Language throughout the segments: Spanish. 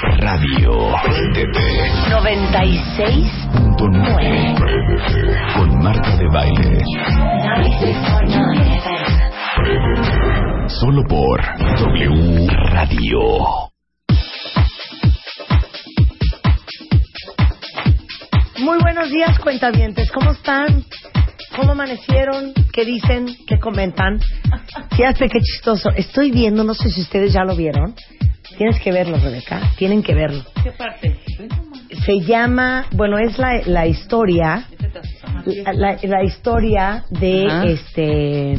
Radio. Préndete. 96.9 Con Marta de Baile. 96.9 FM. Solo por W Radio. Muy buenos días, cuentavientes. ¿Cómo están? ¿Cómo amanecieron? ¿Qué dicen? ¿Qué comentan? Fíjate qué chistoso. Estoy viendo, no sé si ustedes ya lo vieron. Tienes que verlo, Rebeca. Tienen que verlo. ¿Qué parte? Se llama, bueno, es la, la historia, la, la- historia de Ajá. este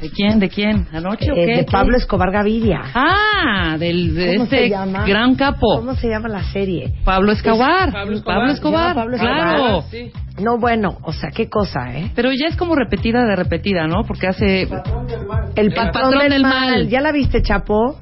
¿De quién? ¿De quién? ¿Anoche o eh, qué? de Pablo Escobar Gaviria. Ah, del, de ¿Cómo se este llama? gran capo. ¿Cómo se llama la serie? Pablo Escobar. Pablo Pablo Escobar. Escobar. Pablo claro. Escobar. Sí. No, bueno, o sea, qué cosa, ¿eh? Pero ya es como repetida de repetida, ¿no? Porque hace... El patrón, patrón del, del mal. mal. ¿Ya la viste, Chapo?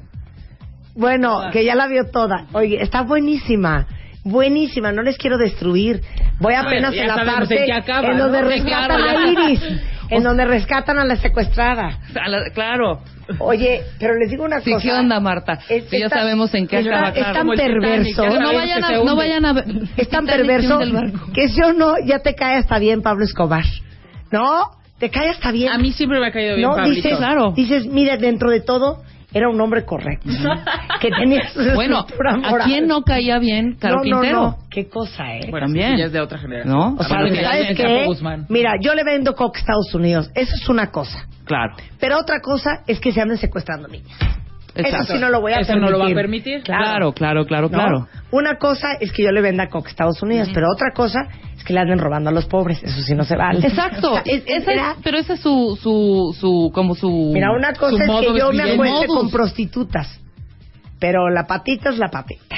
Bueno, que ya la vio toda. Oye, está buenísima. Buenísima, no les quiero destruir. Voy apenas Bueno, en la parte en qué acaba, en donde rescatan claro, a. Iris, en donde rescatan a la secuestrada. a la- claro. Oye, pero les digo una Sí, cosa. ¿qué onda, Marta? Es- Sí, ya sabemos en qué está- acaba, Es tan Titanic, perverso. No vayan que a... No vayan a Es tan Titanic perverso que si o no ya te cae hasta bien Pablo Escobar. ¿No? Te cae hasta bien. A mí siempre me ha caído bien no, Pablito. dices, claro. dices, mira, dentro de todo era un hombre correcto. que tenía su Bueno, ¿a quién no caía bien Caro no, no, Quintero? no. Qué cosa, ¿eh? Bueno, También. sí, ya es de otra generación. ¿No? o sea, que ya ¿sabes qué? Mira, yo le vendo coca a Estados Unidos. Eso es una cosa. Claro. Pero otra cosa es que se anden secuestrando niñas. Eso sí no lo voy a Eso permitir. no lo va a permitir. Claro, claro, claro, ¿no? claro. Una cosa es que yo le venda coca a Estados Unidos, pero otra cosa es que le anden robando a los pobres. Eso sí no se vale. Exacto. Es- esa pero esa es su, su, su, como su... Mira, una cosa es que yo me acueste Modus. con prostitutas, pero la patita es la patita.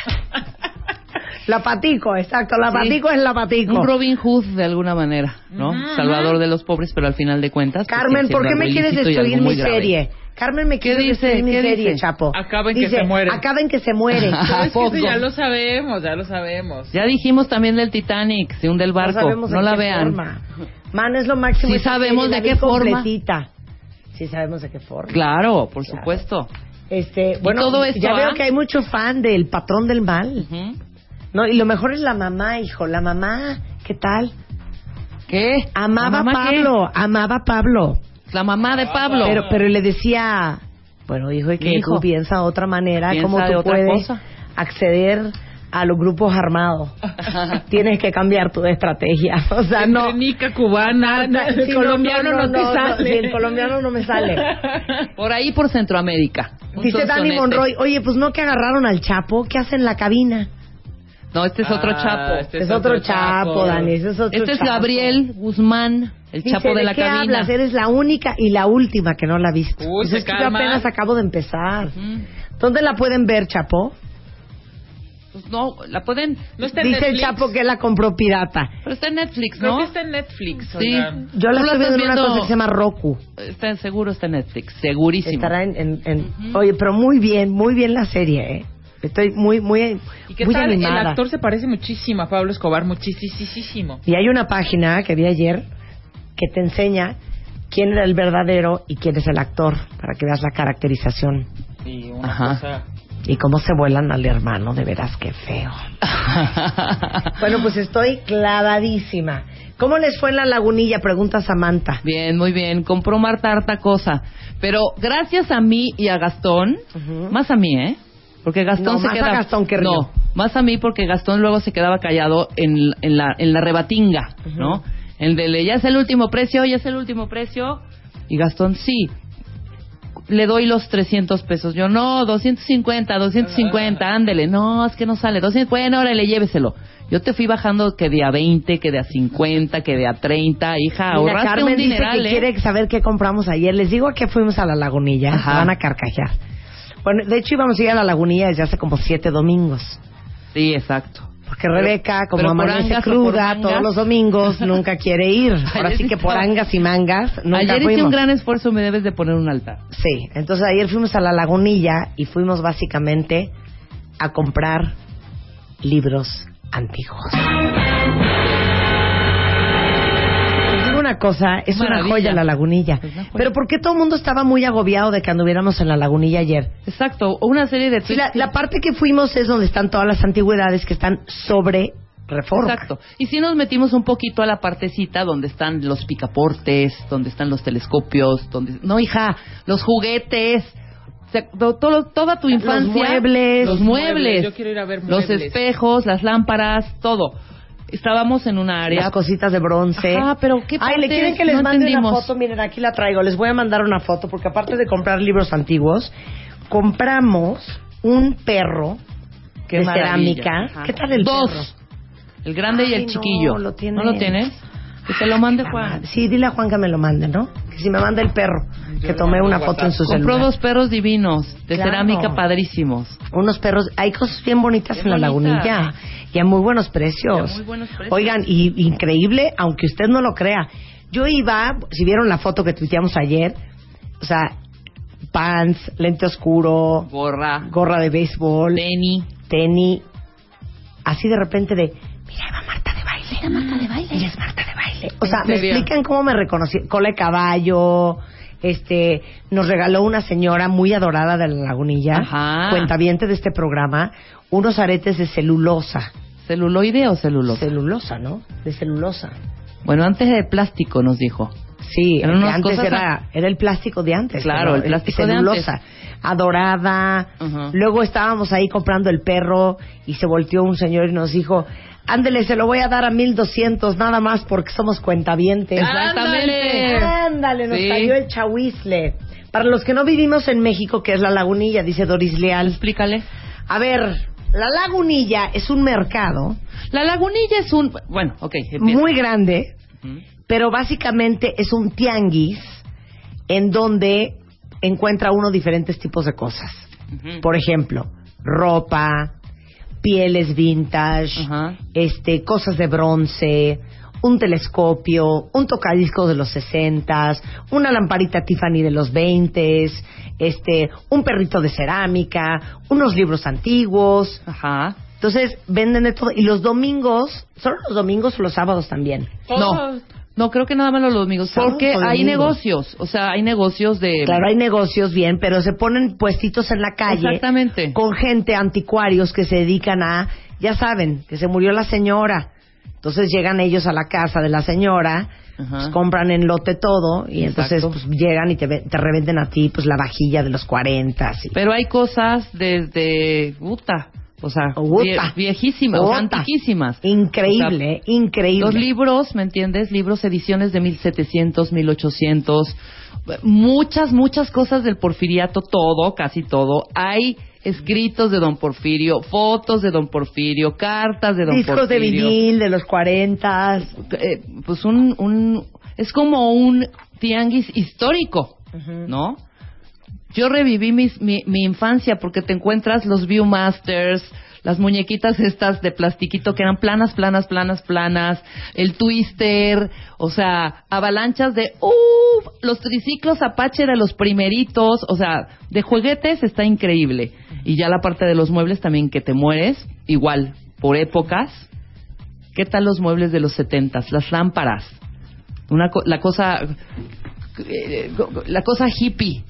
la patico, exacto, la Sí. patico es la patico. Un Robin Hood de alguna manera, ¿no? Salvador de los pobres, pero al final de cuentas. pues, Carmen, ¿por qué me algo quieres ilícito y destruir algo muy mi grave. serie? Carmen, me ¿Qué dice? ¿Qué serie, dice? Chapo. Acaben que Dice, se mueren. Acaben que se mueren. Pero es que poco? eso ya lo sabemos, ya lo sabemos. Ya dijimos también del Titanic, se hunde el no barco. sabemos No, de la vean. forma. Man, es lo máximo. Sí sabemos serie, de la qué forma. completita. Sí sabemos de qué forma. Claro, por Claro. supuesto. Este, bueno, todo esto, ya ¿ah? veo que hay mucho fan del patrón del mal. No, y lo mejor es la mamá, hijo. La mamá, ¿qué tal? ¿Qué? Amaba. Pablo, amaba a Pablo. La mamá de Pablo. Pero, pero le decía, bueno, hijo, es que Hijo, tú piensa otra manera, piensa cómo tú puedes cosa. acceder a los grupos armados. Tienes que cambiar tu estrategia. O sea, no. Trenica cubana, el colombiano no, te sale. el colombiano no me sale. Por ahí por Centroamérica. Dice Dani. Monroy, oye, pues no que agarraron al Chapo, ¿qué hacen en la cabina? No, este es otro Ah, Chapo. este Es otro Chapo, Dani, ese es otro Este es Chapo. Gabriel Guzmán, el Dice, Chapo de la qué cabina. hablas? Eres la única y la última que no la ha visto. Uy, Dice, se es que yo calma. apenas acabo de empezar. Ujú. ¿Dónde la pueden ver, Chapo? Pues no, la pueden... No está en Dice el Netflix. Chapo que la compró pirata. Pero está en Netflix, Creo ¿no? que está en Netflix. Sí. oigan. Yo la Tú la estoy viendo en estás una viendo- cosa que se llama Roku. Está en- seguro está en Netflix, segurísimo. Estará en... en- en- Oye, pero muy bien, muy bien la serie, ¿eh? Estoy muy, muy, ¿Y qué muy tal? El animada. actor se parece muchísimo a Pablo Escobar, muchísimo. Y hay una página que vi ayer que te enseña quién era el verdadero y quién es el actor, para que veas la caracterización. Y una Ajá. cosa... Y cómo se vuelan al hermano, de veras qué feo. Bueno, pues estoy clavadísima. ¿Cómo les fue en la lagunilla? Pregunta Samantha. Bien, muy bien. Compró Marta harta cosa. Pero gracias a mí y a Gastón, más a mí, ¿eh? Porque Gastón No, se más a. Gastón que Río. No, Más a mí porque Gastón luego se quedaba callado en, en la, en la rebatinga, ¿no? El de, ya es el último precio, ya es el último precio. Y Gastón, sí. Le doy los 300 pesos. Yo, no, 250, 250, ándele. No, es que no sale. 200, bueno, órale, lléveselo. Yo te fui bajando que de a 20, que de a 50, que de a 30. Hija, Mira, ahorraste Carmen un dice dineral, que ¿eh? quiere saber qué compramos ayer. Les digo a qué fuimos a la lagunilla. Ajá. Van a carcajear. Bueno, de hecho íbamos a ir a la lagunilla desde hace como siete domingos. Sí, exacto. Porque Rebeca, como amanece cruda todos los domingos, nunca quiere ir. Ahora Ayer sí que por angas y mangas, nunca Ayer hice fuimos. un gran esfuerzo, me debes de poner un altar. Sí, entonces ayer fuimos a la lagunilla y fuimos básicamente a comprar libros antiguos. Una cosa, es una Maravilla. joya la lagunilla. Una. Pero ¿por qué todo el mundo estaba muy agobiado de que anduviéramos en la lagunilla ayer? Exacto, una serie de Sí, la, la parte que fuimos es donde están todas las antigüedades que están sobre reforma. Exacto. Y si nos metimos un poquito a la partecita donde están los picaportes, donde están los telescopios, donde no, hija, los juguetes, o sea, to- todo- toda tu Los infancia, muebles. los Los muebles, yo quiero ir a ver los muebles. espejos, las lámparas, todo. Estábamos en una área Las cositas de bronce. Ajá, pero ¿qué Ay, ¿le quieren que les no mande una entendimos? foto? Miren, aquí la traigo. Les voy a mandar una foto porque aparte de comprar libros antiguos, compramos un perro Qué de maravilla. cerámica. Ajá. ¿Qué tal el Dos. perro? El grande y Ay, el no, chiquillo. lo tienes. ¿No lo tienes? Que te lo mande Juan. Sí, dile a Juan que me lo mande, ¿no? Que si me manda el perro, que tomé una foto en su Compró celular. dos perros divinos de Claro. cerámica padrísimos. Unos perros, hay cosas bien bonitas Bien en la bonitas. lagunilla y a muy buenos precios. Y a muy buenos precios. Oigan, y increíble, aunque usted no lo crea. Yo iba, si vieron la foto que tuiteamos ayer, o sea, pants, lente oscuro, Gorra, gorra de béisbol, tenis. tenis, así de repente de, mira, va Marta de baile. Mira, Marta de baile. Ella es Marta de baile. O sea, me explican cómo me reconocí. Cola de caballo, este, nos regaló una señora muy adorada de la lagunilla, Ajá. cuentaviente de este programa, unos aretes de celulosa. ¿Celuloide o celulosa? Celulosa, ¿no? De celulosa. Bueno, antes de plástico nos dijo. Sí, Eran unas antes cosas era, era el plástico de antes. Claro, el plástico de celulosa, antes. adorada. Luego estábamos ahí comprando el perro y se volteó un señor y nos dijo, ándele, se lo voy a dar a 1200 nada más porque somos cuentavientes. Exactamente. Ándale, nos Sí. cayó el chahuizle. Para los que no vivimos en México, que es la lagunilla, dice Doris Leal. Explícale. A ver, la lagunilla es un mercado La lagunilla es un... Bueno, ok. empieza. muy grande pero básicamente es un tianguis en donde encuentra uno diferentes tipos de cosas. Por ejemplo, ropa, pieles vintage, este, cosas de bronce, un telescopio, un tocadiscos de los 60, una lamparita Tiffany de los 20, este, un perrito de cerámica, unos libros antiguos. Ajá. Entonces, venden de todo. Y los domingos, ¿solo los domingos o los sábados también? No, no, creo que nada más los domingos. Porque hay negocios. O sea, hay negocios de... Claro, hay negocios bien, pero se ponen puestitos en la calle Exactamente. con gente, anticuarios que se dedican a, ya saben, que se murió la señora. Entonces llegan ellos a la casa de la señora, pues compran en lote todo y entonces pues llegan y te, te revenden a ti pues la vajilla de los 40. así. Pero hay cosas desde... Puta. O sea, Uta. viejísimas, Uta. antiquísimas. Increíble, O sea, increíble. Los libros, ¿me entiendes? Libros, ediciones de 1700, 1800, muchas, muchas cosas del porfiriato, todo, casi todo. Hay escritos de don Porfirio, fotos de don Porfirio, cartas de don Discos de Porfirio. vinil de los 40. Eh, pues un, un, es como un tianguis histórico, ¿no? Yo reviví mis- mi, mi infancia porque te encuentras los Viewmasters, las muñequitas estas de plastiquito que eran planas, planas, planas, planas, el Twister, o sea, avalanchas de, uff, los triciclos Apache de los primeritos, o sea, de juguetes está increíble. Y ya la parte de los muebles también que te mueres, igual, por épocas. ¿Qué tal los muebles de los setentas? Las lámparas. Una co- la cosa eh, la cosa hippie.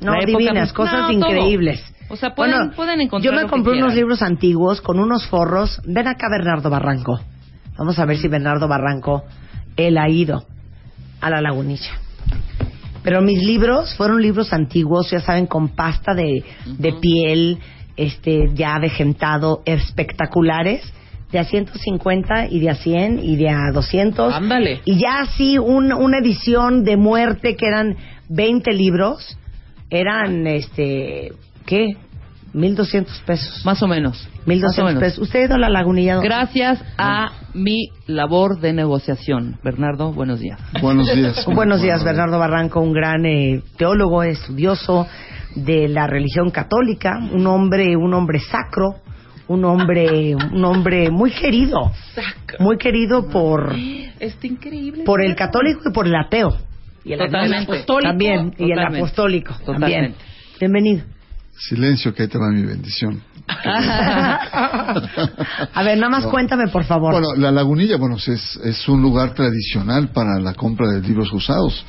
No, La época- divinas, cosas No, increíbles. O sea, pueden, pueden encontrar Yo me compré unos libros antiguos con unos forros. Ven acá, Bernardo Barranco. Vamos a ver si Bernardo Barranco, él ha ido a la lagunilla. Pero mis libros fueron libros antiguos, ya saben, con pasta de, de piel, este, ya avejentado, espectaculares, de a 150 y de a 100 y de a 200. Ándale. Y ya así un- una edición de muerte que eran 20 libros, eran, este, ¿qué? 1.200 pesos. Más o menos. Más o 1.200 menos. pesos. ¿Usted ha ido a la lagunilla? Gracias a mi labor de negociación. Bernardo, buenos días. Buenos días. Buenos días, Bernardo Barranco, un gran eh, teólogo, estudioso de la religión católica, un hombre, un hombre sacro, un hombre, un hombre muy querido, muy querido por, Está increíble. por el católico y por el ateo. Y el Totalmente. apostólico también, y el Totalmente. apostólico también. Bienvenido. Silencio, que ahí te va mi bendición. A ver, nada más cuéntame, por favor. Bueno, la lagunilla, bueno, es, es un lugar tradicional para la compra de libros usados.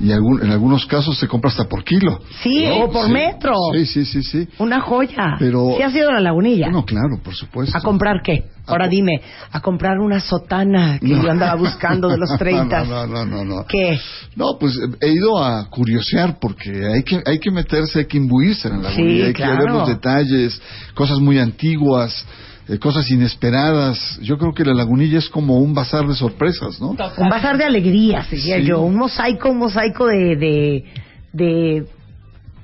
Y algún- en algunos casos se compra hasta por kilo. sí, o por Sí. metro. Sí, sí, sí, sí. Una joya. Pero- ¿Sí has ido a la lagunilla? Bueno, claro, por supuesto. ¿A comprar qué? Ahora co- dime, a comprar una sotana que yo andaba buscando de los 30. No, no, no, no, no. ¿Qué? No, pues eh, he ido a curiosear porque hay que hay que meterse, hay que imbuirse en la Sí, lagunilla, hay claro. que ver los detalles, cosas muy antiguas, eh, cosas inesperadas. Yo creo que la lagunilla es como un bazar de sorpresas, ¿no? Un bazar de alegrías, diría Sí. yo. Un mosaico, un mosaico de, de, de,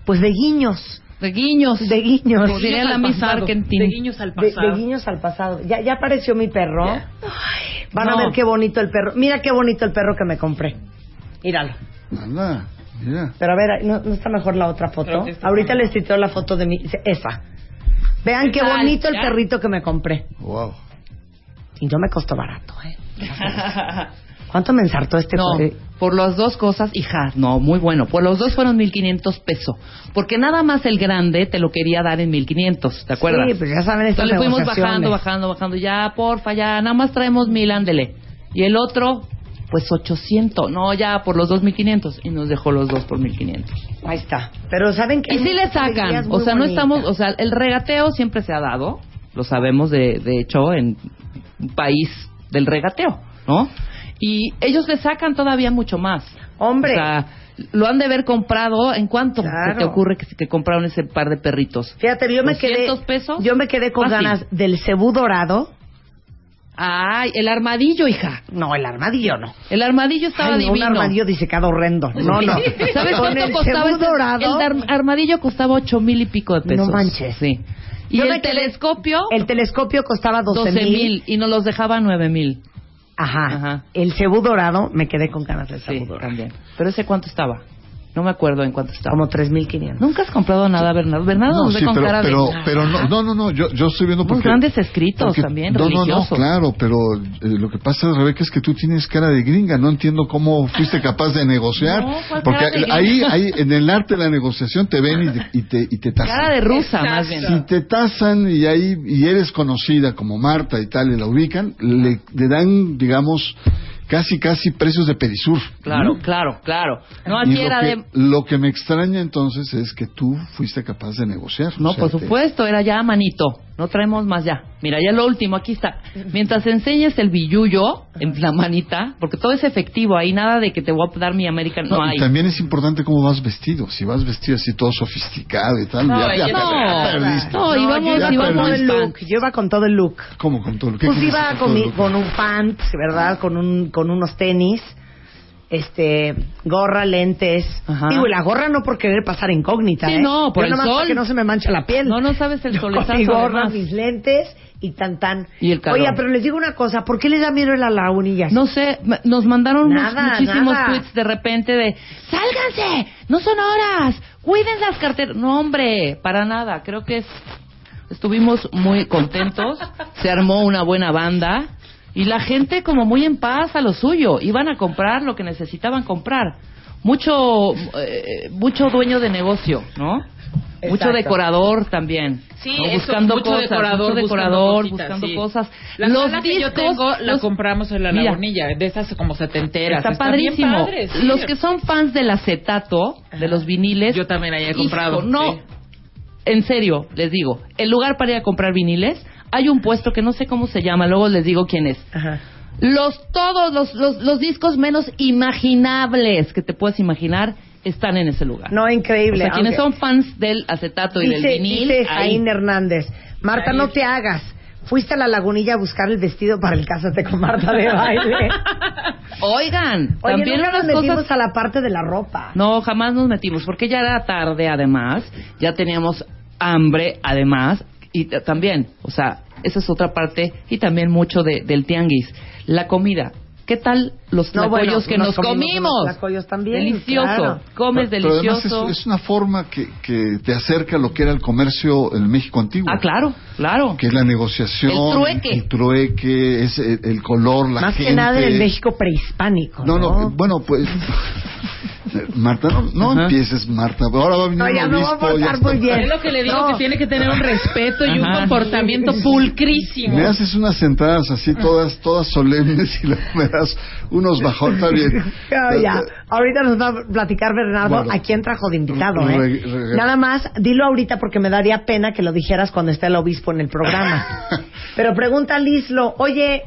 pues de guiños. De guiños. De guiños. Diría la Miss Argentina. De guiños al De, pasado. de guiños al pasado. Ya, ya apareció mi perro. Ay, van a ver qué bonito el perro. Mira qué bonito el perro que me compré. Míralo. Anda, mira. Pero a ver, ¿no, no está mejor la otra foto? Ahorita mejor. les tuiteo la foto de mi... Esa. Vean qué tal? bonito el ¿Ya? perrito que me compré. Wow. Y no me costó barato, ¿eh? ¿Cuánto me ensartó este No, por las dos cosas, hija, no, muy bueno. Por los dos fueron 1500 pesos. Porque nada más el grande te lo quería dar en 1500, ¿te acuerdas? Sí, pues ya saben estas Entonces le fuimos bajando, bajando, bajando. Ya, porfa, ya, nada más traemos mil, ándele. Y el otro, pues 800. No, ya, por los dos 1500. Y nos dejó los dos por 1500. Ahí está. Pero ¿saben que Y sí le sacan. O sea, no estamos, o sea, el regateo siempre se ha dado. Lo sabemos, de, de hecho, en un país del regateo, ¿no? Y ellos le sacan todavía mucho más. Hombre. O sea, lo han de haber comprado. ¿En cuánto Claro. se te ocurre que, que compraron ese par de perritos? Fíjate, yo me quedé... 200 pesos. Yo me quedé con Fácil. ganas del cebú dorado. Ay, el armadillo, hija. No, el armadillo no. El armadillo estaba Ay, no, divino. Un armadillo disecado horrendo. No, no. ¿Sabes Con cuánto el costaba ese- dorado. El armadillo costaba ocho mil y pico de pesos. No manches. Sí. Y Yo el telescopio, El telescopio costaba 12 12 mil. mil. Y nos los dejaba nueve mil. Ajá. Ajá. El cebú dorado, me quedé con ganas del cebú Sí, dorado. también. Pero ese cuánto estaba. No me acuerdo en cuánto estaba. Como 3.500. Nunca has comprado nada, Bernardo. Bernardo No, sí, con pero, cara de... pero, no, no, no, no, yo, yo estoy viendo porque... grandes escritos porque- también, no, no, no, religiosos. claro, pero eh, lo que pasa, Rebeca, es que tú tienes cara de gringa. No entiendo cómo fuiste capaz de negociar. No, ¿cuál porque cara de gringa? ahí, ahí, en el arte de la negociación te ven y te, y te, y te tasan. Cara de rusa, más bien. Si te tasan y ahí y eres conocida como Marta y tal y la ubican, le, le dan, digamos, casi casi precios de Perisur. Claro, ¿no? claro, claro. No, Y aquí lo era que, de... lo que me extraña entonces es que tú fuiste capaz de negociar. No, O sea, por te- supuesto, era ya manito. No traemos más ya. Mira, ya lo último, aquí está. Mientras enseñes el billuyo en la manita, porque todo es efectivo ahí, nada de que te voy a dar mi American, no, No, y hay. también es importante cómo vas vestido. Si vas vestido así todo sofisticado y tal, No, ya, ya, ella no, ya perdiste. no, íbamos, iba ya con todo el look. Yo iba con todo el look. ¿Cómo con todo lo que Pues iba con, mi- con un pant, ¿verdad? Con, un, con unos tenis, este, gorra, lentes. Ajá. Digo, y la gorra no por querer pasar incógnita, Sí, ¿eh? no, por Yo el nomás sol. para que no se me mancha la piel. No, no sabes el Yo con solezazo, mi gorra, además. mis lentes y tan tan. Y el calor. Oye, pero les digo una cosa, ¿por qué les da miedo a la lagunilla? No sé, nos mandaron unos- Nada, muchísimos nada. tweets de repente de ¡Sálganse! ¡No son horas! ¡Cuiden las carteras! No, hombre, para nada. Creo que es- estuvimos muy contentos. Se armó una buena banda. Y la gente como muy en paz a lo suyo. Iban a comprar lo que necesitaban comprar. Mucho, eh, mucho dueño de negocio, ¿no? Mucho decorador también. Sí, ¿no? eso, buscando mucho cosas, decorador, mucho buscando decorador, cositas, buscando sí. cosas. La los sala que yo discos, tengo la los- compramos en la Mira. lagunilla, de esas como setenteras. Está, bien padrísimo. padre, sí. Los que son fans del acetato, de los viniles. Yo también ahí he hijo, comprado, no, sí. en serio, les digo, el lugar para ir a comprar viniles, hay un puesto que no sé cómo se llama, luego les digo quién es. Ajá. Los todos los, los, los discos menos imaginables que te puedes imaginar están en ese lugar. No, o increíble. sea, quienes son fans del acetato y del vinil, dice ahí. Jaín Hernández, Marta, no te hagas. Fuiste a la lagunilla a buscar el vestido para el Cásate con Marta de baile. Oigan, Oye, también nunca nos metimos cosas a la parte de la ropa. No, jamás nos metimos, porque ya era tarde además, ya teníamos hambre además, y también, o sea, esa es otra parte, y también mucho de, del tianguis. La comida. ¿Qué tal los No, bueno, que nos nos, comimos tlacoyos también, Delicioso. claro. Comes Pero delicioso. es, es una forma que, que te acerca a lo que era el comercio en México antiguo. Ah, claro, claro. Que es la negociación, El trueque. el trueque, es el, el color, la Más gente. que nada en el México prehispánico. No, No, no, bueno, pues. Marta, no, no empieces, Marta. Ahora va a venir No, un ya me voy a obispo, portar ya muy bien. Es lo que le digo No. que tiene que tener un respeto y un comportamiento pulcrísimo. Me haces unas entradas así todas todas solemnes y luego me das unos bajones. Está bien. Ya, ya. Ahorita nos va a platicar Bernardo Bueno. a quién trajo de invitado, ¿eh? Re- re- Nada más, dilo ahorita porque me daría pena que lo dijeras cuando esté el obispo en el programa. Pero pregunta a Lislo, oye,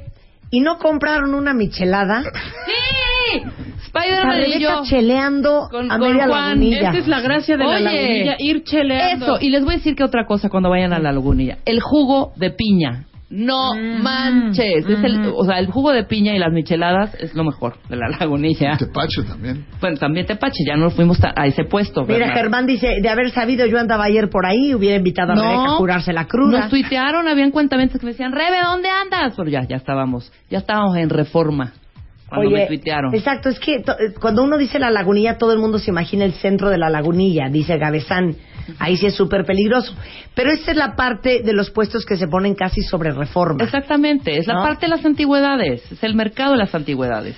¿y no compraron una michelada? ¡Sí! Spider-Man y yo. cheleando Con- a con media Juan, lagunilla. Esta es la gracia de la lagunilla, ir cheleando. Eso, y les voy a decir que otra cosa cuando vayan a la lagunilla. El jugo de piña. No Mm. manches. Es el, o sea, el jugo de piña y las micheladas es lo mejor de la lagunilla. Tepache también. Bueno, también Tepache, ya no fuimos a ese puesto. Mira. Germán dice, de haber sabido yo andaba ayer por ahí, hubiera invitado a Rebeca a curarse la cruda. Nos tuitearon, habían cuentamientos que me decían, Rebe, ¿dónde andas? Pero ya, ya estábamos, ya estábamos en reforma cuando me tuitearon. Exacto, es que eh, cuando uno dice la lagunilla, todo el mundo se imagina el centro de la lagunilla, dice Gavesán. Ahí sí es súper peligroso. Pero esta es la parte de los puestos que se ponen casi sobre reforma. Exactamente, es la parte de las antigüedades, es el mercado de las antigüedades.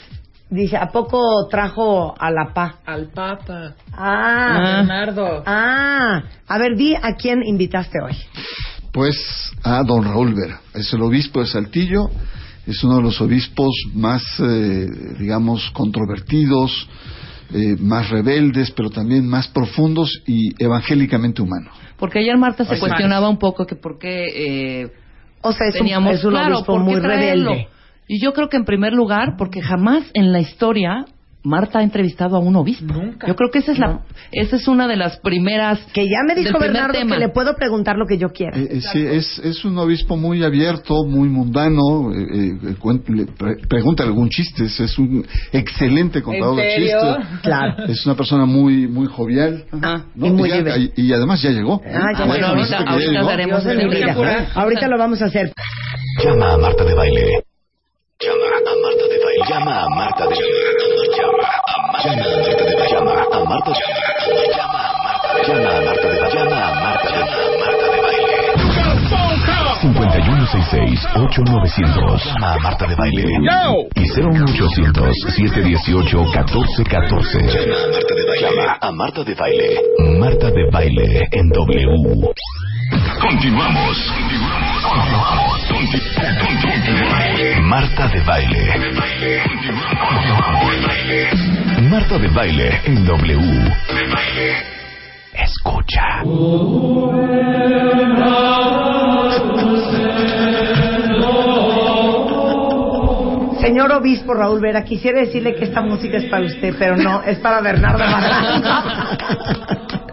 Dice, ¿a poco trajo a la pa? Al Papa. Ah, Bernardo. ah. A ver, di a quién invitaste hoy. Pues a don Raúl Vera. Es el obispo de Saltillo. Es uno de los obispos más, eh, digamos, controvertidos, eh, más rebeldes, pero también más profundos y evangélicamente humanos. Porque ayer Marta se Así cuestionaba un poco que por qué eh, O sea, es un, teníamos es un claro, obispo ¿por qué muy traerlo? rebelde. Y yo creo que en primer lugar, porque jamás en la historia Marta ha entrevistado a un obispo. Nunca. Yo creo que esa es la, esa es una de las primeras. Que ya me dijo Bernardo tema. que le puedo preguntar lo que yo quiera. Eh, eh, sí, es, es un obispo muy abierto, muy mundano. eh, eh, pre- pregunta algún chiste. Es, es un excelente contador de chistes. Claro. Es una persona muy muy jovial. Ajá. ¿no? Y muy ya- y, y además ya llegó. Ah, ya bueno, llegó. daremos. Ahorita lo vamos a hacer. Llama a Marta de Baile. Llama a Marta de Baile. Llama a Marta de Baile. Llama a Marta de Baile. Llama a Marta de. Llama a Marta de. Llama a Marta de Baile. Llama a Marta de Baile. 5166-8900. Llama a Marta de Baile. Y 01800-718-1414. Llama a Marta de Baile. Marta de Baile en W. Continuamos. Marta de Baile. Marta de Baile en W. Escucha. Señor obispo Raúl Vera, quisiera decirle que esta música es para usted, pero no, es para Bernardo Barranco.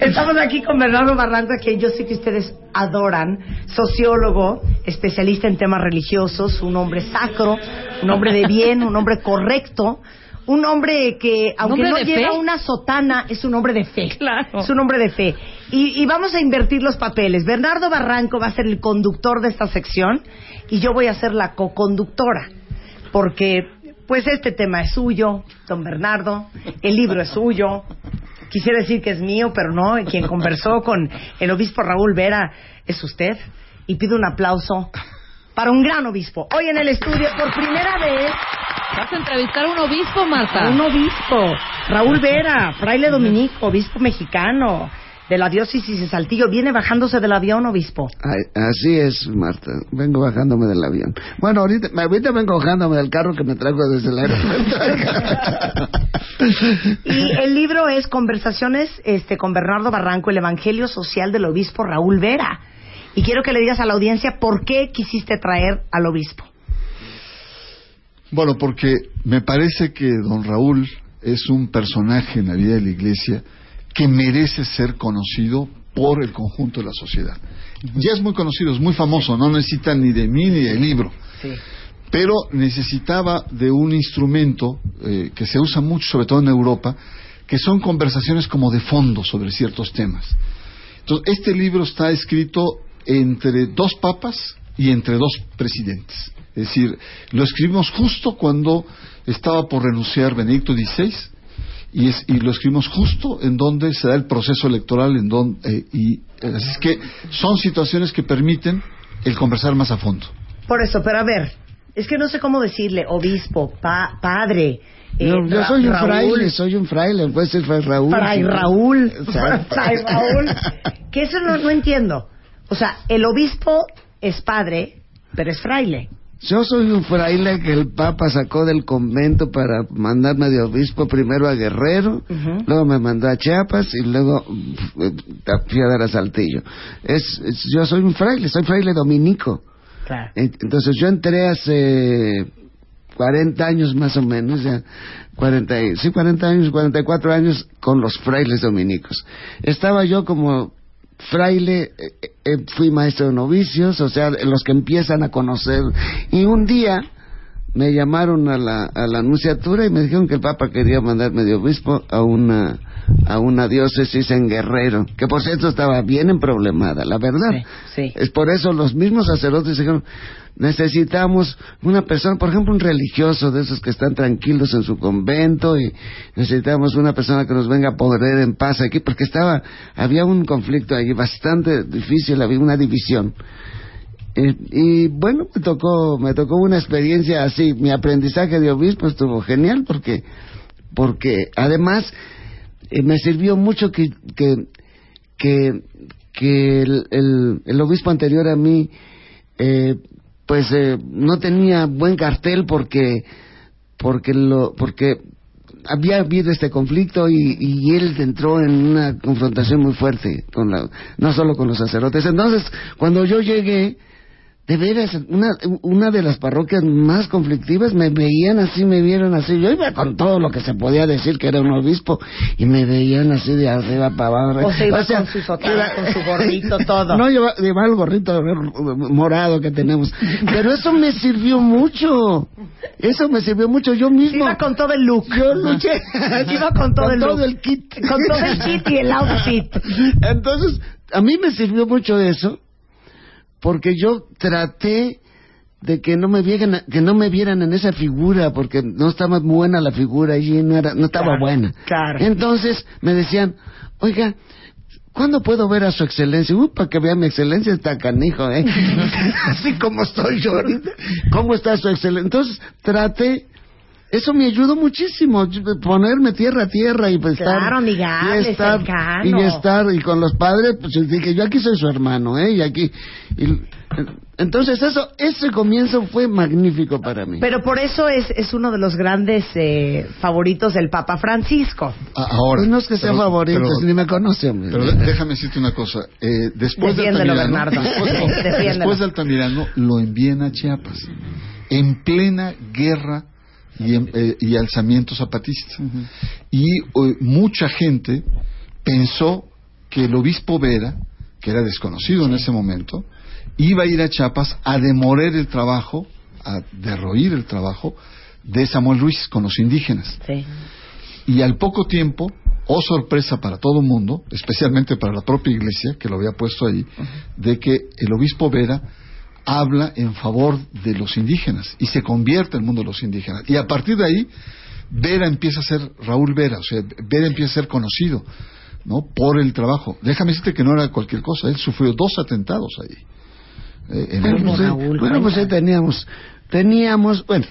Estamos aquí con Bernardo Barranco, a quien yo sé que ustedes adoran, sociólogo, especialista en temas religiosos, un hombre sacro, un hombre de bien, un hombre correcto, un hombre que, aunque no de lleva fe? una sotana, es un hombre de fe. Claro. Es un hombre de fe. Y, y vamos a invertir los papeles. Bernardo Barranco va a ser el conductor de esta sección y yo voy a ser la co-conductora. Porque, pues, este tema es suyo, don Bernardo. El libro es suyo. Quisiera decir que es mío, pero no. Quien conversó con el obispo Raúl Vera es usted. Y pido un aplauso para un gran obispo. Hoy en el estudio, por primera vez, Vas a entrevistar a un obispo, Marta. un obispo, Raúl Vera, fraile dominico, obispo mexicano de la diócesis de Saltillo. Viene bajándose del avión, obispo. Ay, así es, Marta. Vengo bajándome del avión. Bueno, ahorita, ahorita vengo bajándome del carro que me trajo desde el aeropuerto. Y el libro es Conversaciones este, con Bernardo Barranco, el Evangelio Social del Obispo Raúl Vera. Y quiero que le digas a la audiencia por qué quisiste traer al obispo. Bueno, porque me parece que don Raúl es un personaje en la vida de la iglesia que merece ser conocido por el conjunto de la sociedad. Ya es muy conocido, es muy famoso, no necesita ni de mí ni del libro. Sí. Pero necesitaba de un instrumento eh, que se usa mucho, sobre todo en Europa, que son conversaciones como de fondo sobre ciertos temas. Entonces, este libro está escrito entre dos papas y entre dos presidentes. Es decir, lo escribimos justo cuando estaba por renunciar Benedicto XVI y, es- y lo escribimos justo en donde se da el proceso electoral en donde, eh, y eh, así es que son situaciones que permiten el conversar más a fondo. Por eso, pero a ver, es que no sé cómo decirle, obispo, pa- padre. eh, No, yo soy un Raúl, fraile, soy un fraile, puede ser Fray Raúl. Fray. Raúl. Fray Raúl. Que eso no, no entiendo. O sea, el obispo es padre, pero es fraile. Yo soy un fraile que el Papa sacó del convento para mandarme de obispo primero a Guerrero, luego me mandó a Chiapas y luego eh, fui a dar a Saltillo. Es, es- yo soy un fraile, soy fraile dominico. Claro. Ent- Entonces yo entré hace 40 años más o menos, ya 40, y- sí, 40 años, 44 años con los frailes dominicos. Estaba yo como fraile, eh, eh, fui maestro de novicios, o sea, los que empiezan a conocer. Y un día me llamaron a la, a la anunciatura y me dijeron que el Papa quería mandarme de obispo a una a una diócesis en Guerrero, que por cierto estaba bien emproblemada, la verdad. Sí, sí. Es por eso los mismos sacerdotes dijeron, necesitamos una persona, por ejemplo, un religioso de esos que están tranquilos en su convento y necesitamos una persona que nos venga a poder en paz aquí, porque estaba, había un conflicto allí bastante difícil, había una división. Eh, y bueno, me tocó, me tocó una experiencia así. Mi aprendizaje de obispo estuvo genial porque, porque además eh, me sirvió mucho que, que, que, el, el obispo anterior a mí, eh, pues eh, no tenía buen cartel porque, porque lo, porque había habido este conflicto y, y él entró en una confrontación muy fuerte con la, no solo con los sacerdotes. Entonces, cuando yo llegué, de veras, una, una de las parroquias más conflictivas me veían así, me vieron así. Yo iba con todo lo que se podía decir que era un obispo y me veían así de arriba para abajo. O se iba sea, con su sotana, con su gorrito, todo. No, lleva, llevaba el gorrito morado que tenemos. Pero eso me sirvió mucho. Eso me sirvió mucho. Yo mismo. Iba con todo el look. Yo luché. Iba con todo el todo look. el kit. Con todo el kit y el outfit. Entonces, a mí me sirvió mucho eso, porque yo traté de que no me vieran, que no me vieran en esa figura, porque no estaba buena la figura y no era, no estaba Claro, buena. claro. Entonces me decían, oiga, ¿cuándo puedo ver a su excelencia? Uy, para que vea mi excelencia está canijo, ¿eh? Así como estoy yo ahorita. ¿Cómo está su excelencia? Entonces traté eso me ayudó muchísimo, yo- ponerme tierra a tierra y pues estar... Claro, amigable, y estar, cercano. y estar, y con los padres, pues dije, yo aquí soy su hermano, ¿eh? Y aquí... y- entonces eso, ese comienzo fue magnífico para mí. Pero por eso es, es uno de los grandes eh, favoritos del Papa Francisco. Ahora. Pues no es que sea pero- favorito, pero- ni me conoce, hombre. Pero déjame decirte una cosa. Eh, después de Altamirano, Bernardo. después, después de Altamirano lo envían a Chiapas en plena guerra y, en- eh, y alzamiento zapatista. Y eh, mucha gente pensó que el obispo Vera, que era desconocido en ese momento, iba a ir a Chiapas a demoler el trabajo, a derroir el trabajo de Samuel Ruiz con los indígenas. Sí. Y al poco tiempo, oh sorpresa para todo el mundo, especialmente para la propia iglesia, que lo había puesto ahí, de que el obispo Vera habla en favor de los indígenas y se convierte en el mundo de los indígenas. Y a partir de ahí, Vera empieza a ser Raúl Vera, o sea, Vera empieza a ser conocido, ¿no? Por el trabajo. Déjame decirte que no era cualquier cosa, él sufrió dos atentados ahí. Eh, en Bueno, el- ahí- bueno, pues ahí teníamos, teníamos, bueno,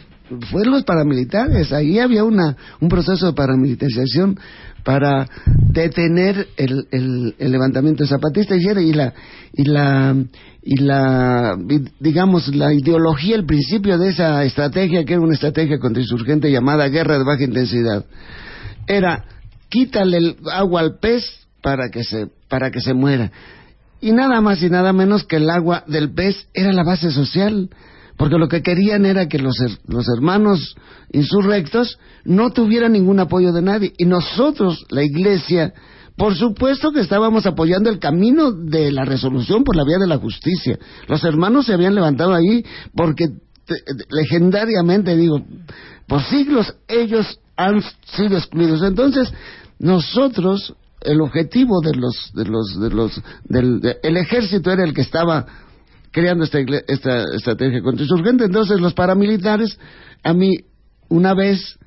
fue los paramilitares, ahí había una, un proceso de paramilitarización para detener el, el, levantamiento zapatista y, la, y la, y la, digamos, la ideología, el principio de esa estrategia, que era una estrategia contrainsurgente llamada guerra de baja intensidad, era quítale el agua al pez para que se, para que se muera. Y nada más y nada menos que el agua del pez era la base social. Porque lo que querían era que los, los hermanos insurrectos no tuvieran ningún apoyo de nadie. Y nosotros, la iglesia, por supuesto que estábamos apoyando el camino de la resolución por la vía de la justicia. Los hermanos se habían levantado ahí porque te- legendariamente, digo, por siglos ellos han sido excluidos. Entonces, nosotros, el objetivo de los, de los, de los, del, de- el ejército era el que estaba creando esta, esta estrategia contrainsurgente. Entonces, los paramilitares, a mí, una vez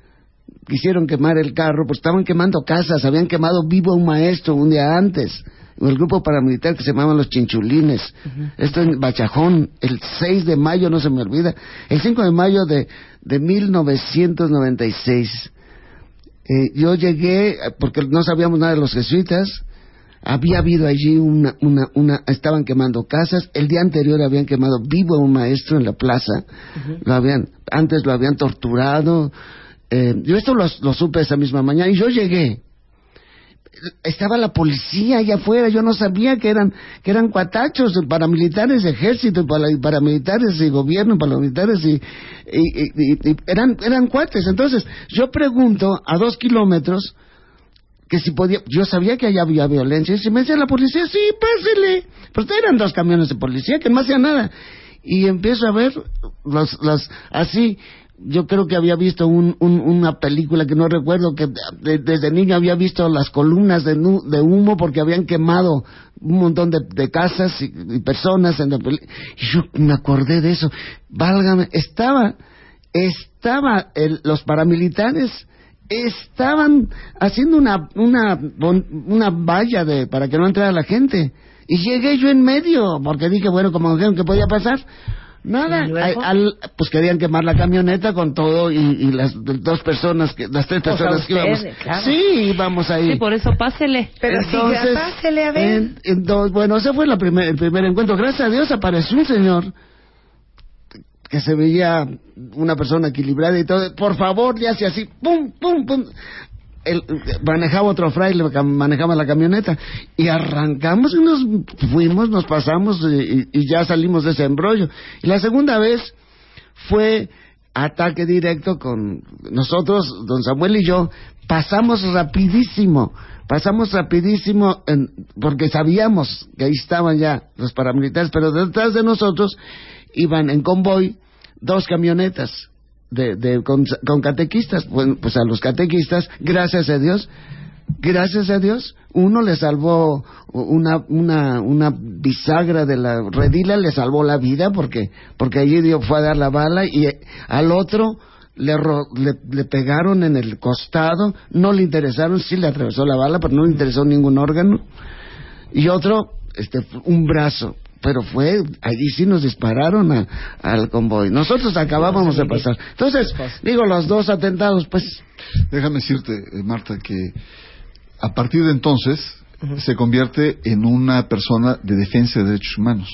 quisieron quemar el carro, pues estaban quemando casas, habían quemado vivo a un maestro un día antes, el grupo paramilitar que se llamaban los Chinchulines. Esto en Bachajón, el 6 de mayo, no se me olvida, el 5 de mayo de, de 1996. Eh, yo llegué, porque no sabíamos nada de los jesuitas, había habido allí una, una, una, estaban quemando casas, el día anterior habían quemado vivo a un maestro en la plaza, lo habían, antes lo habían torturado, eh, yo esto lo, lo supe esa misma mañana y yo llegué, estaba la policía allá afuera, yo no sabía que eran que eran cuatachos, paramilitares, ejército, para- paramilitares y gobierno, paramilitares y, y- y- y- y eran eran cuates. Entonces yo pregunto a dos kilómetros que si podía, yo sabía que allá había violencia, y si me decía la policía, sí, pásele, pero eran dos camiones de policía que no hacían nada. Y empiezo a ver los, los, así, yo creo que había visto un, un- una película que no recuerdo, que de- desde niño había visto las columnas de, nu- de humo porque habían quemado un montón de, de casas y, personas en la Y yo me acordé de eso. Válgame, estaba, estaba el- los paramilitares estaban haciendo una una una valla de para que no entrara la gente y llegué yo en medio porque dije bueno como dijeron que podía pasar nada al- al- pues querían quemar la camioneta con todo y, y las dos personas que las tres personas que íbamos claro. sí íbamos ahí Sí, por eso pásele. Pero entonces, sí, pásele a ver. en- entonces, bueno, ese fue la primer, el primer encuentro. Gracias a Dios apareció un señor que se veía una persona equilibrada y todo. Por favor, le hace así, pum, pum, pum. Él, eh, manejaba otro fraile, manejaba la camioneta y arrancamos y nos fuimos, nos pasamos y ya salimos de ese embrollo. Y la segunda vez fue ataque directo con nosotros, don Samuel y yo, pasamos rapidísimo, pasamos rapidísimo en- porque sabíamos que ahí estaban ya los paramilitares, pero detrás de nosotros iban en convoy dos camionetas de, de- con, catequistas, pues, pues a los catequistas, gracias a Dios, gracias a Dios, uno le salvó una, una, una bisagra de la redila, le salvó la vida porque, porque allí dio, fue a dar la bala y al otro le, ro- le, le pegaron en el costado, no le interesaron, sí le atravesó la bala, pero no le interesó ningún órgano. Y otro, este, un brazo. Pero fue, allí sí nos dispararon a- al convoy. Nosotros acabábamos de pasar. Entonces, digo, los dos atentados, pues, Déjame decirte, eh, Marta, que a partir de entonces se convierte en una persona de defensa de derechos humanos.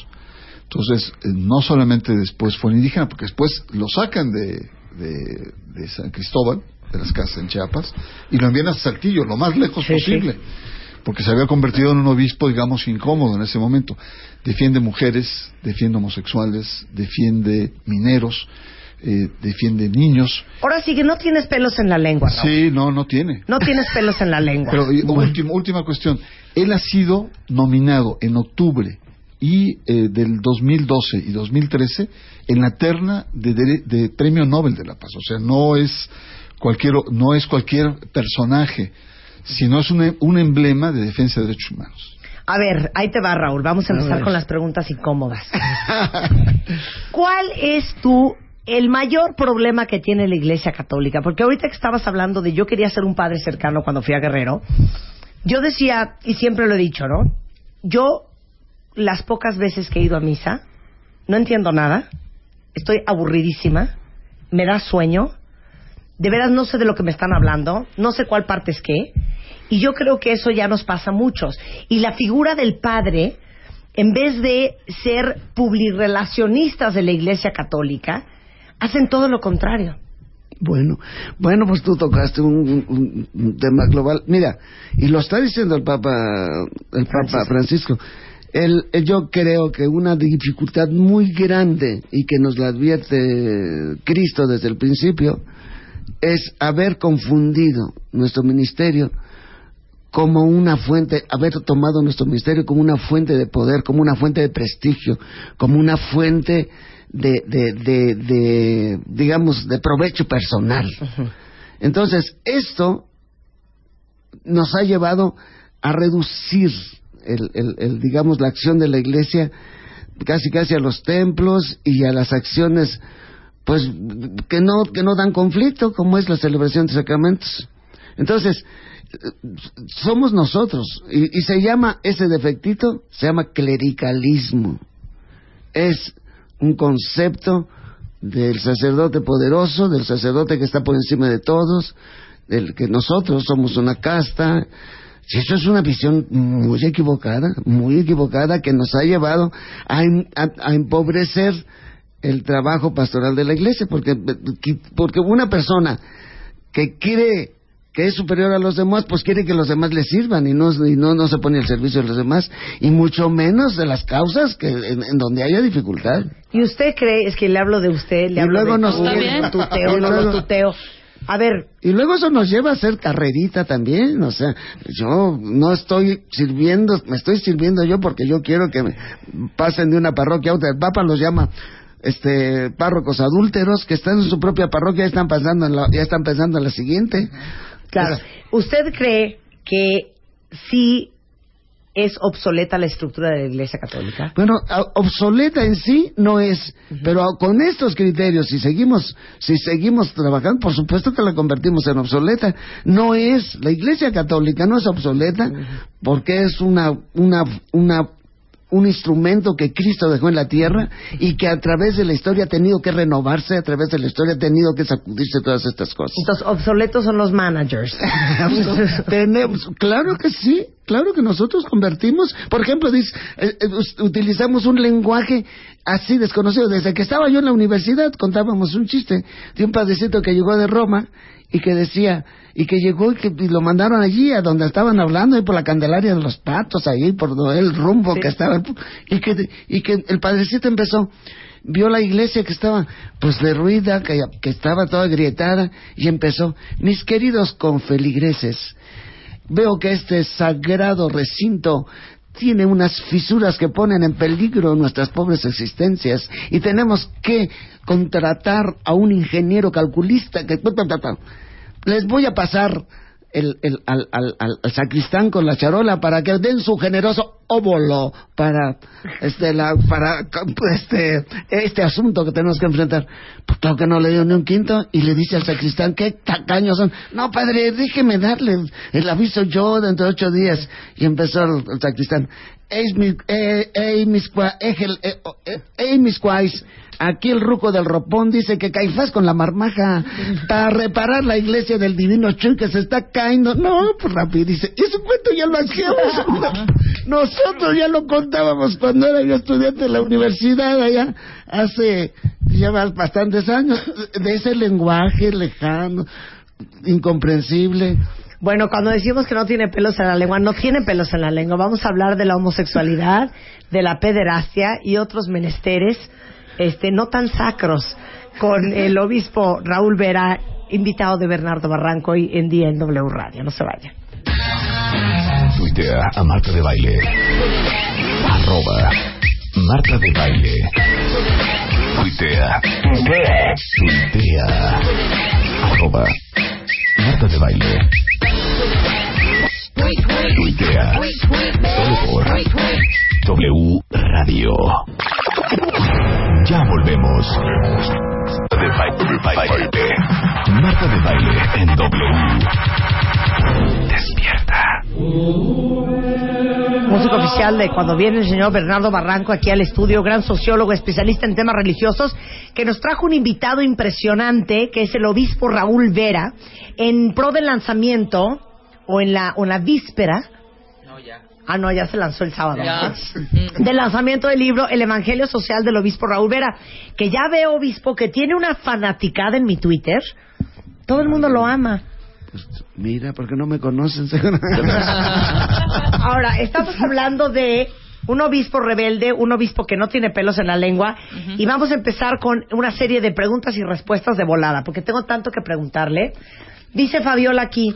Entonces, eh, no solamente después fue indígena, porque después lo sacan de, de, de San Cristóbal, de las casas en Chiapas, y lo envían a Saltillo, lo más lejos Sí, posible, porque se había convertido en un obispo, digamos, incómodo en ese momento. Defiende mujeres, defiende homosexuales, defiende mineros, eh, defiende niños. Ahora sí que no tienes pelos en la lengua, Raúl. Sí, no, no tiene. No tienes pelos en la lengua. Pero y, último- última cuestión. Él ha sido nominado en octubre y eh, del 2012 y 2013 en la terna de, dere- de Premio Nobel de la Paz. O sea, no es cualquier no es cualquier personaje, sino es un, un emblema de defensa de derechos humanos. A ver, ahí te va, Raúl. Vamos a empezar con las preguntas incómodas. ¿Cuál es tu el mayor problema que tiene la Iglesia Católica? Porque ahorita que estabas hablando de yo quería ser un padre cercano cuando fui a Guerrero, yo decía, y siempre lo he dicho, ¿no? Yo, las pocas veces que he ido a misa, no entiendo nada, estoy aburridísima, me da sueño, de veras no sé de lo que me están hablando, no sé cuál parte es qué, y yo creo que eso ya nos pasa a muchos. Y la figura del padre, en vez de ser publirelacionistas de la Iglesia Católica, hacen todo lo contrario. Bueno, bueno, pues tú tocaste un, un- un tema global. Mira, y lo está diciendo el Papa, el Papa Francisco. el, el- yo creo que una dificultad muy grande y que nos la advierte Cristo desde el principio es haber confundido nuestro ministerio como una fuente, haber tomado nuestro ministerio como una fuente de poder, como una fuente de prestigio, como una fuente de, de, de, de, digamos, de provecho personal. Entonces, esto nos ha llevado a reducir el, el- el, digamos la acción de la iglesia casi casi a los templos y a las acciones pues que no que no dan conflicto como es la celebración de sacramentos entonces somos nosotros y, y se llama ese defectito se llama clericalismo es un concepto del sacerdote poderoso, del sacerdote que está por encima de todos, del que nosotros somos una casta. Si eso es una visión muy equivocada, muy equivocada, que nos ha llevado a, a- a empobrecer el trabajo pastoral de la iglesia, porque, porque una persona que quiere que es superior a los demás, pues quiere que los demás le sirvan y no, y no, no se pone al servicio de los demás, y mucho menos de las causas que en, en donde haya dificultad. ¿Y usted cree, es que le hablo de usted, le Y hablo luego de nos- bien. tuteo, Y no luego- tuteo. A ver, Y luego eso nos lleva a hacer carrerita también, o sea, yo no estoy sirviendo, me estoy sirviendo yo porque yo quiero que me pasen de una parroquia a otra. El Papa los llama este párrocos adúlteros que están en su propia parroquia ya están pensando en la, ya están pensando en la siguiente. Claro, ¿usted cree que sí es obsoleta la estructura de la Iglesia Católica? Bueno, obsoleta en sí no es, pero con estos criterios, si seguimos, si seguimos trabajando, por supuesto que la convertimos en obsoleta. No es, la Iglesia Católica no es obsoleta porque es una, una, una, un instrumento que Cristo dejó en la tierra y que a través de la historia ha tenido que renovarse, a través de la historia ha tenido que sacudirse todas estas cosas. Entonces, obsoletos son los managers. Tenemos, claro que sí, claro que nosotros convertimos, por ejemplo, dice, eh, eh, utilizamos un lenguaje así desconocido. Desde que estaba yo en la universidad contábamos un chiste de un padrecito que llegó de Roma y que decía, y que llegó y que y lo mandaron allí a donde estaban hablando, ahí por la Candelaria de los Patos, ahí por el rumbo que estaba, y que, y que el padrecito empezó, vio la iglesia que estaba pues derruida, que, que estaba toda agrietada, y empezó, mis queridos confeligreses, veo que este sagrado recinto tiene unas fisuras que ponen en peligro nuestras pobres existencias y tenemos que contratar a un ingeniero calculista que les voy a pasar el, el- al, al- al- sacristán con la charola para que den su generoso óvulo para este la para este este asunto que tenemos que enfrentar. Pues claro que no le dio ni un quinto y le dice al sacristán qué tacaños son no padre déjeme darle el, aviso yo dentro de ocho días y empezó el sacristán Mi- eh, eh, oh, eh, cuais, aquí el ruco del ropón dice que Caifás con la marmaja para reparar la iglesia del divino Chuy que se está cayendo. No, pues rápido dice, ese cuento ya lo hacíamos. Nosotros ya lo contábamos cuando era yo estudiante de la universidad allá, hace ya bastantes años, de ese lenguaje lejano, incomprensible. Bueno, cuando decimos que no tiene pelos en la lengua, no tiene pelos en la lengua. Vamos a hablar de la homosexualidad, de la pederastia y otros menesteres, este, no tan sacros, con el obispo Raúl Vera, invitado de Bernardo Barranco hoy en día en W Radio. No se vayan. Tuitea a Marta de Baile. Arroba Marta de Baile. Tuitea. Tuitea. Arroba Marta de Baile. Tuitea. Solo por W Radio. Ya volvemos. De baile. Marta de Baile en W. Despierta. Músico oficial de cuando viene el señor Bernardo Barranco aquí al estudio, gran sociólogo, especialista en temas religiosos, que nos trajo un invitado impresionante, que es el obispo Raúl Vera, en pro del lanzamiento, o en la, o en la víspera. Ah, no, ya se lanzó el sábado. Ya. ¿no? Del lanzamiento del libro El Evangelio Social del Obispo Raúl Vera, que ya veo, obispo, que tiene una fanaticada en mi Twitter. Todo el mundo lo ama. Pues, mira, porque no me conocen. Ahora, estamos hablando de un obispo rebelde, un obispo que no tiene pelos en la lengua. Y vamos a empezar con una serie de preguntas y respuestas de volada, porque tengo tanto que preguntarle. Dice Fabiola aquí,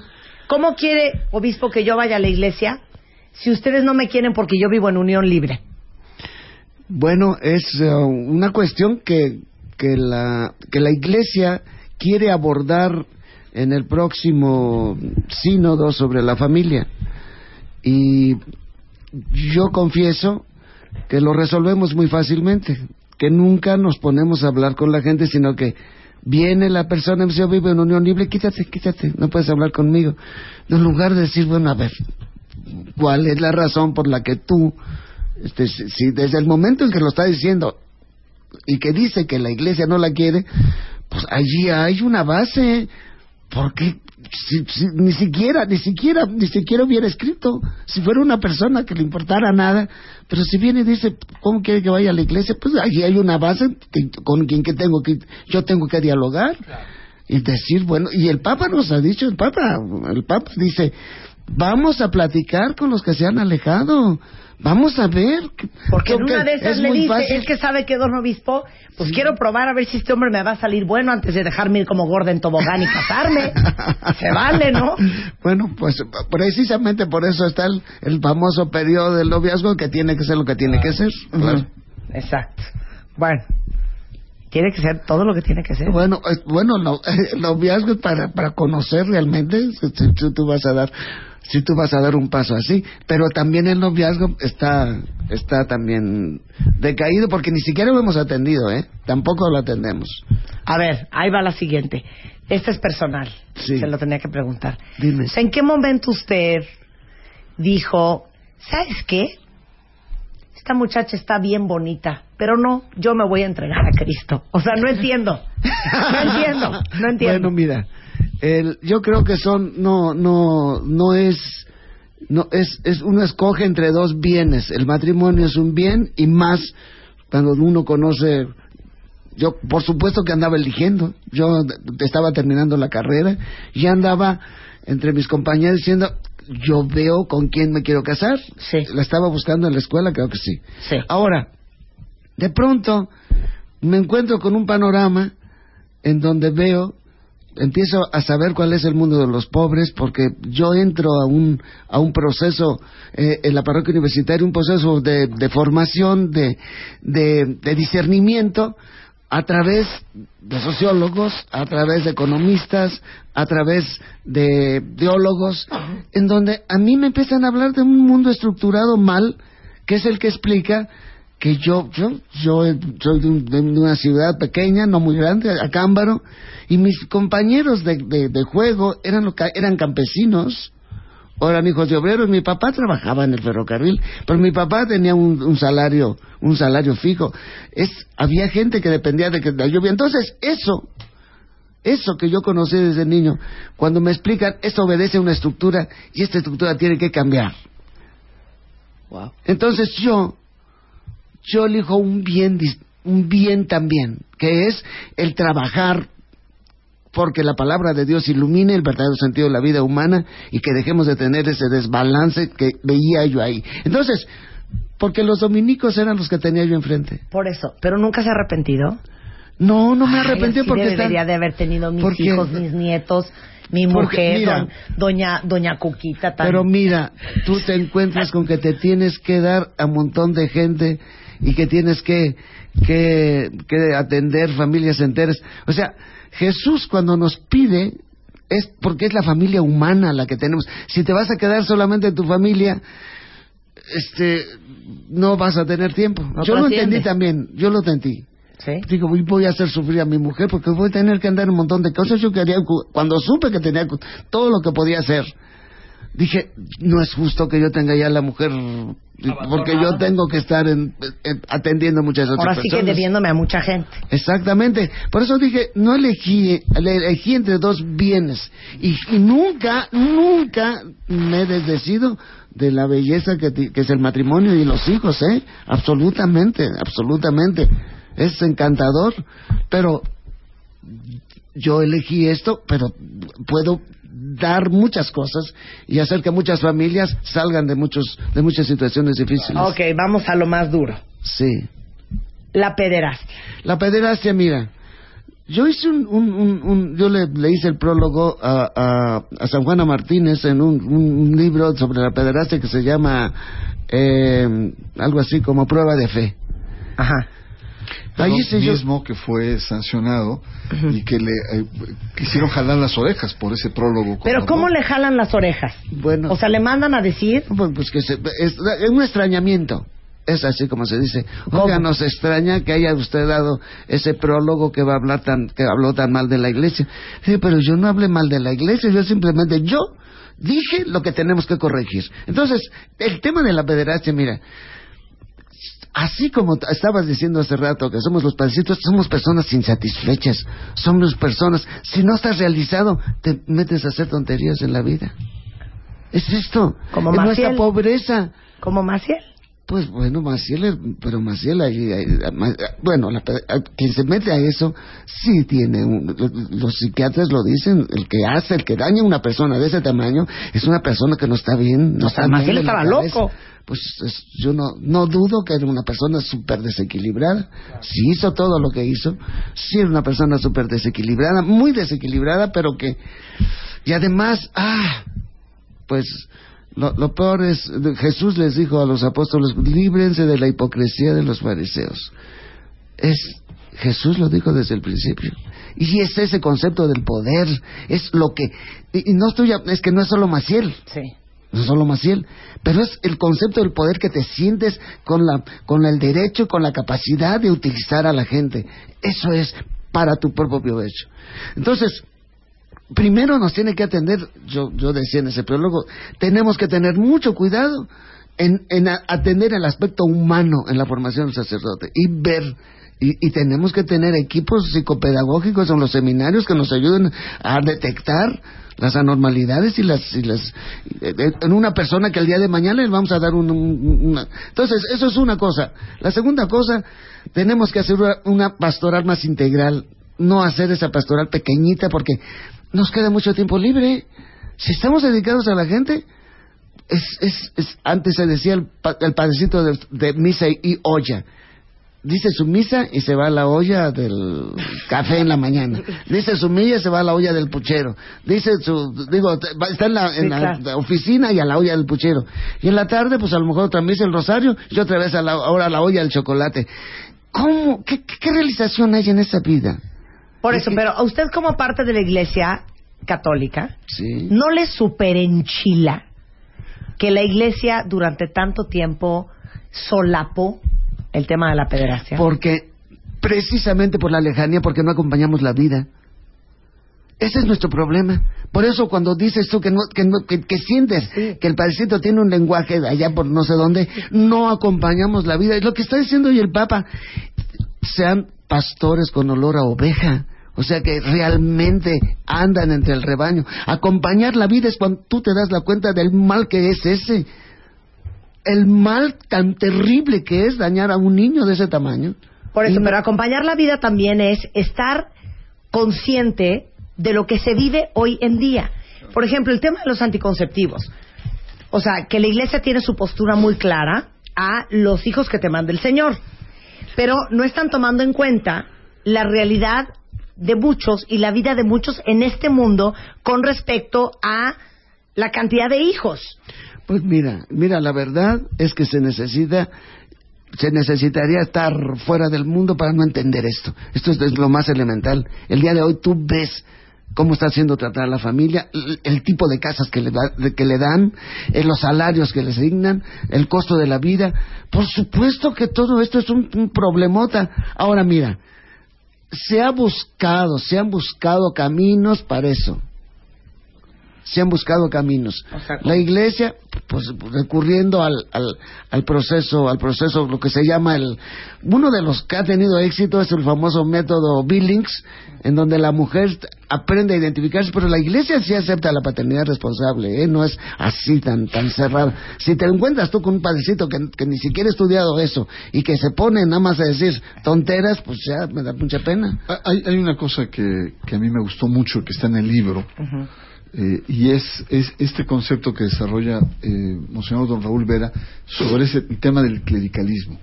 ¿cómo quiere, obispo, que yo vaya a la iglesia si ustedes no me quieren porque yo vivo en unión libre? Bueno, es eh, una cuestión que, que, la, que la Iglesia quiere abordar en el próximo sínodo sobre la familia. Y yo confieso que lo resolvemos muy fácilmente, que nunca nos ponemos a hablar con la gente, sino que viene la persona y yo vivo en unión libre, quítate, quítate, no puedes hablar conmigo. En lugar de decir, bueno, a ver, ¿cuál es la razón por la que tú, este, si desde el momento en que lo está diciendo y que dice que la iglesia no la quiere, pues allí hay una base, porque si- si- ni siquiera, ni siquiera, ni siquiera hubiera escrito, si fuera una persona que le importara nada, pero si viene y dice, ¿cómo quiere que vaya a la iglesia? Pues allí hay una base que- con quien que tengo que, yo tengo que dialogar. Y decir, bueno, y el Papa nos ha dicho, el Papa, el Papa dice, vamos a platicar con los que se han alejado, vamos a ver. que- Porque en una de esas es le dice, fácil. es que sabe que don obispo, pues quiero probar a ver si este hombre me va a salir bueno antes de dejarme ir como gorda en tobogán y casarme. Se vale, ¿no? Bueno, pues precisamente por eso está el, el famoso periodo del noviazgo que tiene que ser lo que tiene que ser. Claro. Exacto. Bueno, tiene que ser todo lo que tiene que ser. Bueno, eh, bueno, no, el noviazgo es para, para conocer realmente si, si- si tú vas a dar si tú vas a dar un paso así, pero también el noviazgo está está también decaído porque ni siquiera lo hemos atendido, ¿eh? Tampoco lo atendemos. A ver, ahí va la siguiente. Este es personal. Sí. Se lo tenía que preguntar. Dime. ¿En qué momento usted dijo, ¿sabes qué? Esta muchacha está bien bonita, pero no, yo me voy a entregar a Cristo. O sea, no entiendo. No entiendo, no entiendo. Bueno, mira, el, yo creo que son no no no es no es es uno escoge entre dos bienes. El matrimonio es un bien y más cuando uno conoce yo por supuesto que andaba eligiendo. Yo estaba terminando la carrera y andaba entre mis compañeros diciendo yo veo con quién me quiero casar. Sí. La estaba buscando en la escuela, creo que sí. Sí. Ahora, de pronto me encuentro con un panorama en donde veo, empiezo a saber cuál es el mundo de los pobres, porque yo entro a un, a un proceso eh, en la parroquia universitaria, un proceso de, de formación, de, de, de discernimiento, a través de sociólogos, a través de economistas, a través de biólogos, en donde a mí me empiezan a hablar de un mundo estructurado mal, que es el que explica que yo yo yo soy de, un- de una ciudad pequeña no muy grande Acámbaro y mis compañeros de, de- de juego eran eran campesinos o eran hijos de obreros mi papá trabajaba en el ferrocarril pero mi papá tenía un, un salario un salario fijo. Es había gente que dependía de que la lluvia. Entonces eso eso que yo conocí desde niño cuando me explican esto obedece a una estructura y esta estructura tiene que cambiar. Wow. entonces yo, yo elijo un bien, un bien también, que es el trabajar porque la palabra de Dios ilumine el verdadero sentido de la vida humana y que dejemos de tener ese desbalance que veía yo ahí. Entonces, porque los dominicos eran los que tenía yo enfrente. Por eso, pero nunca se ha arrepentido. No, no me Ay, arrepentí porque debería están- de haber tenido mis porque- hijos, mis nietos, mi Porque, mujer, mira, doña doña Cuquita tan- Pero mira, tú te encuentras con que te tienes que dar a un montón de gente y que tienes que, que, que atender familias enteras. O sea, Jesús cuando nos pide es porque es la familia humana la que tenemos. Si te vas a quedar solamente en tu familia, este, no vas a tener tiempo. No yo lo entendí también, yo lo entendí. ¿Sí? Digo, voy- a hacer sufrir a mi mujer porque voy a tener que andar un montón de cosas. Yo quería, cu- cuando supe que tenía todo lo que podía hacer, dije, no es justo que yo tenga ya la mujer, porque yo tengo que estar en- en- atendiendo muchas otras Ahora sigue personas. debiéndome a mucha gente. Exactamente. Por eso dije, no elegí, le- elegí entre dos bienes. Y, y nunca, nunca me he desdecido de la belleza que, ti- que es el matrimonio y los hijos, ¿eh? Absolutamente, absolutamente. Es encantador. Pero yo elegí esto, pero puedo dar muchas cosas y hacer que muchas familias salgan de muchos de muchas situaciones difíciles. Ok, vamos a lo más duro. Sí. La pederastia. La pederastia, mira, yo hice un, un, un- un- yo le, le hice el prólogo a, a, a San Juana Martínez en un, un- un libro sobre la pederastia que se llama eh, algo así como prueba de fe. Ajá. Ahí mismo que fue sancionado y que le eh, quisieron jalar las orejas por ese prólogo. Pero como ¿cómo le jalan las orejas? Bueno, O sea, le mandan a decir... pues, pues que se, es, es un extrañamiento. Es así como se dice. Oiga, ¿Cómo? nos extraña que haya usted dado ese prólogo que va a hablar tan, que habló tan mal de la iglesia. Sí, pero yo no hablé mal de la iglesia, yo simplemente, yo dije lo que tenemos que corregir. Entonces, el tema de la pederastia, mira, así como estabas diciendo hace rato que somos los padrecitos, somos personas insatisfechas, somos personas, si no estás realizado, te metes a hacer tonterías en la vida. Es esto, Como es nuestra Maciel. pobreza. Como Maciel. Pues bueno, Maciel, pero Maciel, ahí- bueno, la, pe- quien se mete a eso, sí tiene, un- lo- los psiquiatras lo dicen, el que hace, el que daña a una persona de ese tamaño, es una persona que no está bien, no está bien Maciel la estaba loco. Pues es- yo no, no dudo que era una persona súper desequilibrada, si hizo todo lo que hizo, sí era una persona súper desequilibrada, muy desequilibrada, pero que, y además, ah, pues lo, lo peor es, Jesús les dijo a los apóstoles, líbrense de la hipocresía de los fariseos. Es, Jesús lo dijo desde el principio. Y es ese concepto del poder, es lo que, y, y no estoy, es que no es solo Maciel, Sí. no solo Maciel, pero es el concepto del poder que te sientes con la, con el derecho, con la capacidad de utilizar a la gente. Eso es para tu propio provecho. Entonces, primero nos tiene que atender, yo, yo decía en ese prólogo, tenemos que tener mucho cuidado en, en atender el aspecto humano en la formación del sacerdote y ver, y, tenemos que tener equipos psicopedagógicos en los seminarios que nos ayuden a detectar las anormalidades y las, y las eh, eh, en una persona que el día de mañana le vamos a dar un, un- una entonces eso es una cosa. La segunda cosa tenemos que hacer una pastoral más integral no hacer esa pastoral pequeñita porque nos queda mucho tiempo libre si estamos dedicados a la gente es, es, es- antes se decía el, pa- el padrecito de, de misa y, olla. Dice su misa y se va a la olla del café en la mañana. Dice su milla y se va a la olla del puchero. Dice su, digo, está en la, en la oficina y a la olla del puchero. Y en la tarde, pues a lo mejor otra misa el rosario y otra vez a la, ahora a la olla del chocolate. ¿Cómo? ¿Qué, qué, qué realización hay en esa vida? Por eso, pero a usted como parte de la iglesia católica, Sí. ¿no le superenchila que la iglesia durante tanto tiempo solapó el tema de la pederastia? Porque, precisamente por la lejanía, porque no acompañamos la vida. Ese es nuestro problema. Por eso cuando dices tú que, no, que, no- que, que sientes que el padrecito tiene un lenguaje de allá por no sé dónde, no acompañamos la vida. Y lo que está diciendo hoy el Papa, sean pastores con olor a oveja. O sea que realmente andan entre el rebaño. Acompañar la vida es cuando tú te das la cuenta del mal que es ese. El mal tan terrible que es dañar a un niño de ese tamaño. Por eso, Y pero acompañar la vida también es estar consciente de lo que se vive hoy en día. Por ejemplo, el tema de los anticonceptivos. O sea, que la iglesia tiene su postura muy clara a los hijos que te manda el Señor. Pero no están tomando en cuenta la realidad de muchos y la vida de muchos en este mundo con respecto a la cantidad de hijos. Pues mira, mira, la verdad es que se necesita, se necesitaría estar fuera del mundo para no entender esto. Esto es, lo más elemental. El día de hoy tú ves cómo está siendo tratada la familia, el, tipo de casas que le, da- que le dan, eh, los salarios que les asignan, el costo de la vida. Por supuesto que todo esto es un, un problemota. Ahora mira, se ha buscado, se han buscado caminos para eso. Se han buscado caminos. La iglesia, pues recurriendo al, al, al proceso, al proceso, lo que se llama el, uno de los que ha tenido éxito es el famoso método Billings, en donde la mujer aprende a identificarse, pero la iglesia sí acepta la paternidad responsable, ¿eh? no es así tan, tan cerrado. Si te encuentras tú con un padrecito que, que ni siquiera ha estudiado eso y que se pone nada más a decir tonteras, pues ya me da mucha pena. Hay, hay una cosa que, que a mí me gustó mucho, que está en el libro, Eh, y es, es este concepto que desarrolla eh, Monseñor Don Raúl Vera sobre ese tema del clericalismo,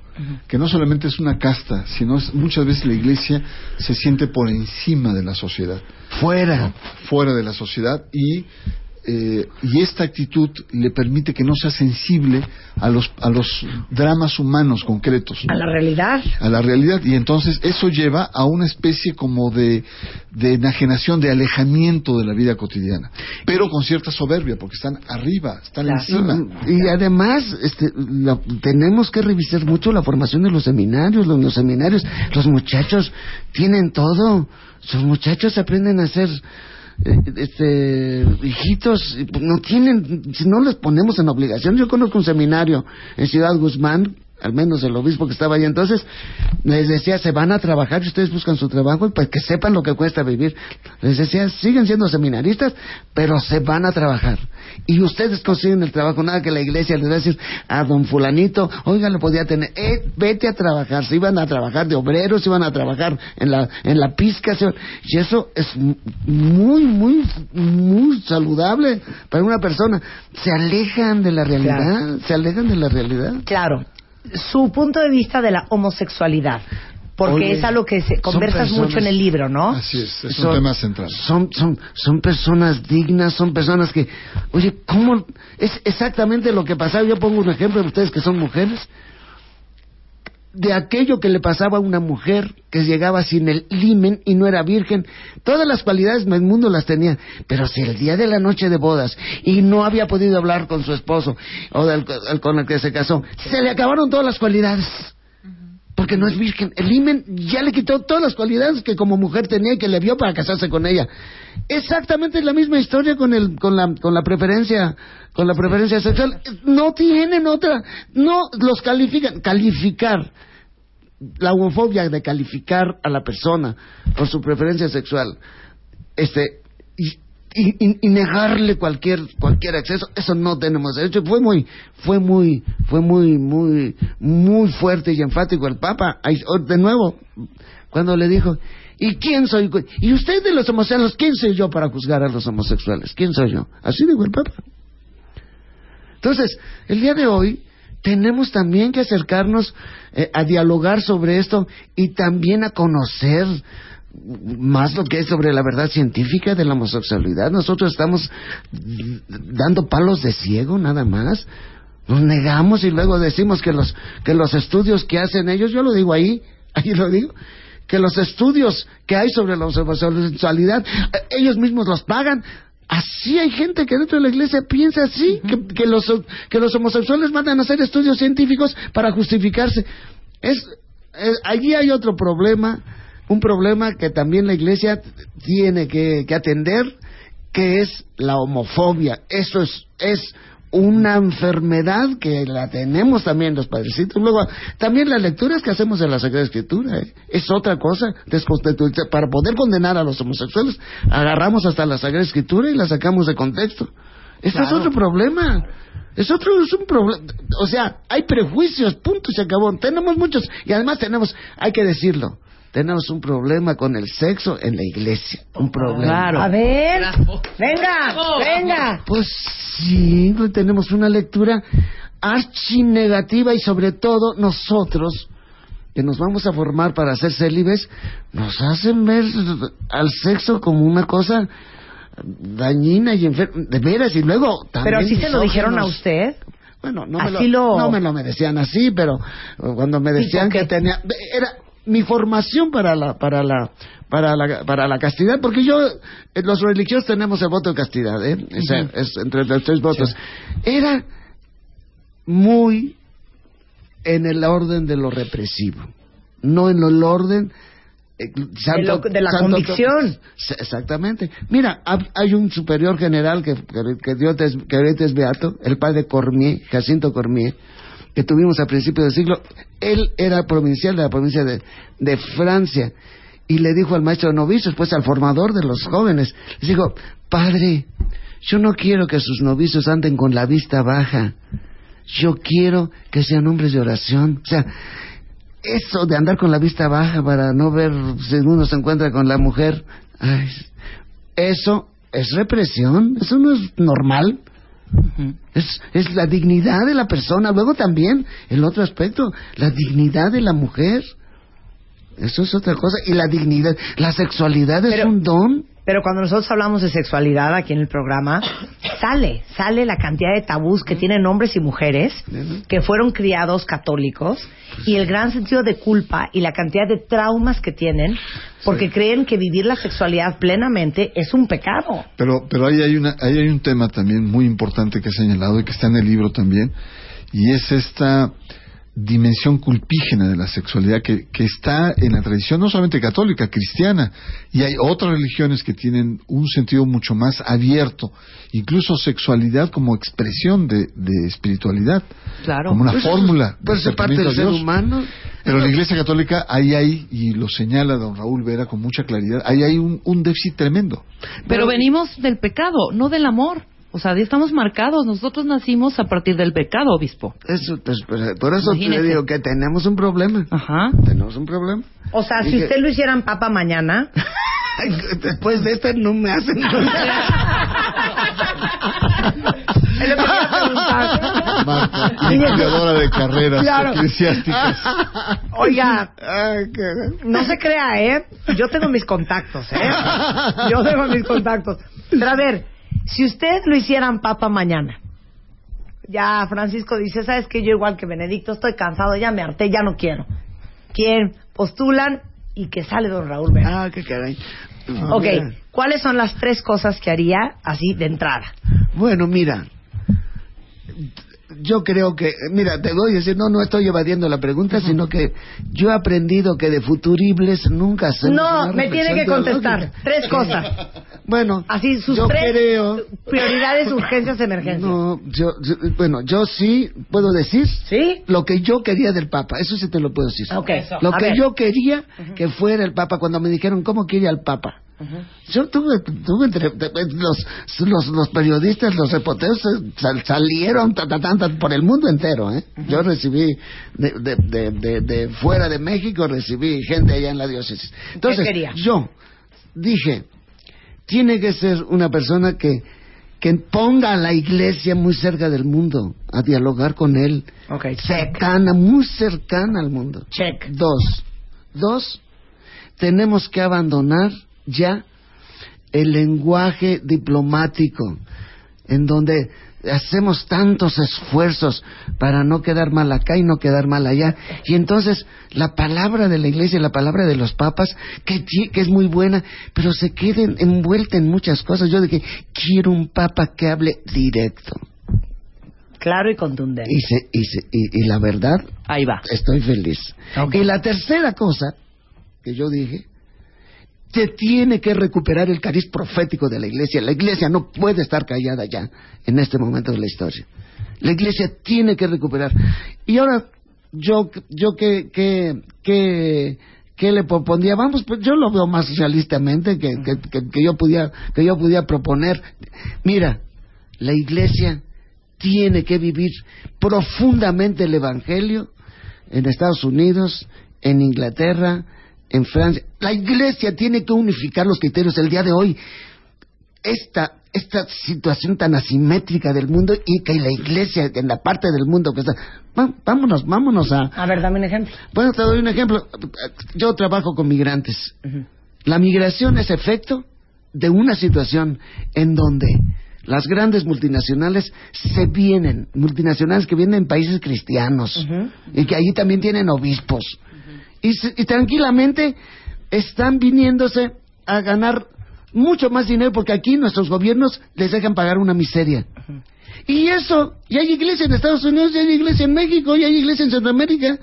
que no solamente es una casta, sino es, muchas veces la iglesia se siente por encima de la sociedad, Fuera. fuera de la sociedad y eh, y esta actitud le permite que no sea sensible a los a los dramas humanos concretos ¿no? A la realidad. a la realidad y entonces eso lleva a una especie como de, de enajenación, de alejamiento de la vida cotidiana, pero con cierta soberbia porque están arriba, están Claro. encima. Y además, este, la- tenemos que revisar mucho la formación de los seminarios. Los, los seminarios, los muchachos tienen todo. Sus muchachos aprenden a ser eh, este, hijitos. pues, No tienen, si no les ponemos en obligación. Yo conozco un seminario en Ciudad Guzmán. Al menos el obispo que estaba ahí entonces les decía se van a trabajar y ustedes buscan su trabajo y pues que sepan lo que cuesta vivir. Les decía siguen siendo seminaristas pero se van a trabajar y ustedes consiguen el trabajo, nada que la iglesia les va a decir a don fulanito, oiga, lo podía tener, eh, vete a trabajar, se iban a trabajar de obreros, se iban a trabajar en la, en la pizca, y eso es muy, muy, muy saludable para una persona. Se alejan de la realidad, Claro. se alejan de la realidad. Claro, su punto de vista de la homosexualidad, porque Oye, es algo que se conversas mucho en el libro, ¿no? Así es, es Son- un tema central. Son, son, son personas dignas, son personas que, oye, ¿cómo? Es exactamente lo que pasaba. Yo pongo un ejemplo de ustedes que son mujeres. De aquello que le pasaba a una mujer que llegaba sin el limen y no era virgen. Todas las cualidades del mundo las tenía. Pero si el día de la noche de bodas y no había podido hablar con su esposo o del- con el que se casó, se le acabaron todas las cualidades porque no es virgen. El himen ya le quitó todas las cualidades que como mujer tenía y que le vio para casarse con ella. Exactamente la misma historia con el con la con la preferencia con la preferencia sexual. No tienen otra. No los califican. Calificar la homofobia de calificar a la persona por su preferencia sexual. Este y, y- y- negarle cualquier cualquier acceso eso no tenemos derecho. Fue muy fue muy fue muy muy muy fuerte y enfático el papa. Oh, de nuevo cuando le dijo y quién soy y usted de los homosexuales quién soy yo para juzgar a los homosexuales quién soy yo así dijo el papa. Entonces el día de hoy tenemos también que acercarnos eh, a dialogar sobre esto y también a conocer más lo que es sobre la verdad científica de la homosexualidad. Nosotros estamos dando palos de ciego nada más. Nos negamos y luego decimos que los que los estudios que hacen ellos, yo lo digo ahí, ahí lo digo, que los estudios que hay sobre la homosexualidad, eh, ellos mismos los pagan. Así hay gente que dentro de la iglesia piensa así, que, que los, que los homosexuales mandan a hacer estudios científicos para justificarse. Es, eh, allí hay otro problema, un problema que también la iglesia tiene que, que atender, que es la homofobia. Eso es, es una enfermedad que la tenemos también los padrecitos. Luego, también las lecturas que hacemos de la Sagrada Escritura ¿eh? es otra cosa. Para poder condenar a los homosexuales, agarramos hasta la Sagrada Escritura y la sacamos de contexto. Ese es otro problema. Es otro, es un problema. O sea, hay prejuicios, punto, se acabó. Tenemos muchos. Y además tenemos, hay que decirlo, tenemos un problema con el sexo en la iglesia. Un problema. Claro. A ver, Bravo. venga, Bravo. venga. Pues sí, tenemos una lectura archinegativa y sobre todo nosotros que nos vamos a formar para ser célibes, nos hacen ver al sexo como una cosa dañina y enferma, de veras, y luego también Pero así se lo dijeron a usted. Bueno, no me, lo, lo- no me lo me decían así, pero cuando me decían ¿Tipo que tenía era mi formación para la para la para la para la castidad, porque yo eh, los religiosos tenemos el voto de castidad, ¿eh? Es entre los tres votos. Era muy en el orden de lo represivo, no en el orden eh, santo- lo- de la santo- convicción. Exactamente. Mira, hay un superior general que, que, que Dios es, que es beato, el padre Cormier, Jacinto Cormier, que tuvimos a principios del siglo. Él era provincial de la provincia de, Francia y le dijo al maestro de novicios, pues al formador de los jóvenes, les dijo, padre, yo no quiero que sus novicios anden con la vista baja. Yo quiero que sean hombres de oración. O sea, eso de andar con la vista baja para no ver si uno se encuentra con la mujer, ay, eso es represión, eso no es normal. Es, es la dignidad de la persona. Luego también el otro aspecto, la dignidad de la mujer. Eso es otra cosa. Y la dignidad, la sexualidad es Pero- un don. Pero cuando nosotros hablamos de sexualidad aquí en el programa, sale, sale la cantidad de tabús que tienen hombres y mujeres que fueron criados católicos y el gran sentido de culpa y la cantidad de traumas que tienen porque creen que vivir la sexualidad plenamente es un pecado. Pero, pero ahí hay, una, ahí hay un tema también muy importante que he señalado y que está en el libro también, y es esta dimensión culpígena de la sexualidad que, que está en la tradición no solamente católica, cristiana, y hay otras religiones que tienen un sentido mucho más abierto, incluso sexualidad como expresión de, de espiritualidad, Claro. como una Pues fórmula. de pues es parte del ser humano. Pero la Iglesia Católica, ahí hay, y lo señala don Raúl Vera con mucha claridad, ahí hay un, un déficit tremendo. Pero venimos del pecado, no del amor. O sea, ya estamos marcados. Nosotros nacimos a partir del pecado, obispo. Eso, pues, por por eso te digo que tenemos un problema. Ajá. Tenemos un problema. O sea, si usted lo hicieran papa mañana, Después de este no me hacen. es lo que. Marta, limpiadora de carreras Claro. eclesiásticas. Oiga, No se crea, ¿eh? Yo tengo mis contactos, ¿eh? Yo tengo mis contactos. Pero a ver, si usted lo hicieran papa mañana, ya Francisco dice, ¿sabes qué? Yo igual que Benedicto estoy cansado, ya me harté, ya no quiero. ¿Quién? Postulan y que sale don Raúl Vera. Ah, qué caray. ok, Mira. ¿cuáles son las tres cosas que haría así de entrada? Bueno, mira. Yo creo que, mira, te voy a decir, no, no estoy evadiendo la pregunta, sino que yo he aprendido que de futuribles nunca hacemos No, me tiene que contestar. Tres cosas. Bueno, Así, sus yo tres creo, prioridades, urgencias, emergencias. no, yo, yo- bueno, yo sí puedo decir ¿Sí? lo que yo quería del Papa, eso sí te lo puedo decir. Lo A que ver. yo quería que fuera el Papa cuando me dijeron cómo quiere al Papa. Yo tuve, tuve entre, los, los, los periodistas, los reporteros eh, sal- salieron ta, ta, ta, ta, por el mundo entero. ¿eh? Yo recibí de, de, de, de- fuera de México, recibí gente allá en la diócesis. Entonces, yo dije, tiene que ser una persona que, que ponga a la iglesia muy cerca del mundo, a dialogar con él, cercana, muy cercana al mundo. Check. Dos. Dos, tenemos que abandonar ya el lenguaje diplomático, en donde hacemos tantos esfuerzos para no quedar mal acá y no quedar mal allá. Y entonces la palabra de la iglesia, la palabra de los papas, que, que es muy buena, pero se queden envuelta en muchas cosas. Yo dije, quiero un papa que hable directo. Claro y contundente. Y, se- y, se- y- y la verdad, Ahí va. estoy feliz. Y la tercera cosa que yo dije, se tiene que recuperar el cariz profético de la iglesia. La iglesia no puede estar callada ya en este momento de la historia. La iglesia tiene que recuperar. Y ahora, yo, yo que, que, que, le propondría, vamos, pues yo lo veo más realistamente que, que, que- que yo pudiera, que yo pudiera proponer. Mira, la iglesia tiene que vivir profundamente el evangelio en Estados Unidos, en Inglaterra, en Francia. La iglesia tiene que unificar los criterios el día de hoy. Esta, esta situación tan asimétrica del mundo y que la iglesia en la parte del mundo que está... Vámonos, vámonos a... A ver, dame un ejemplo. Bueno, te doy un ejemplo. Yo trabajo con migrantes. La migración es efecto de una situación en donde las grandes multinacionales se vienen, multinacionales que vienen en países cristianos y que allí también tienen obispos. Y, tranquilamente están viniéndose a ganar mucho más dinero porque aquí nuestros gobiernos les dejan pagar una miseria. Y eso, y hay iglesia en Estados Unidos, y hay iglesia en México, y hay iglesia en Centroamérica.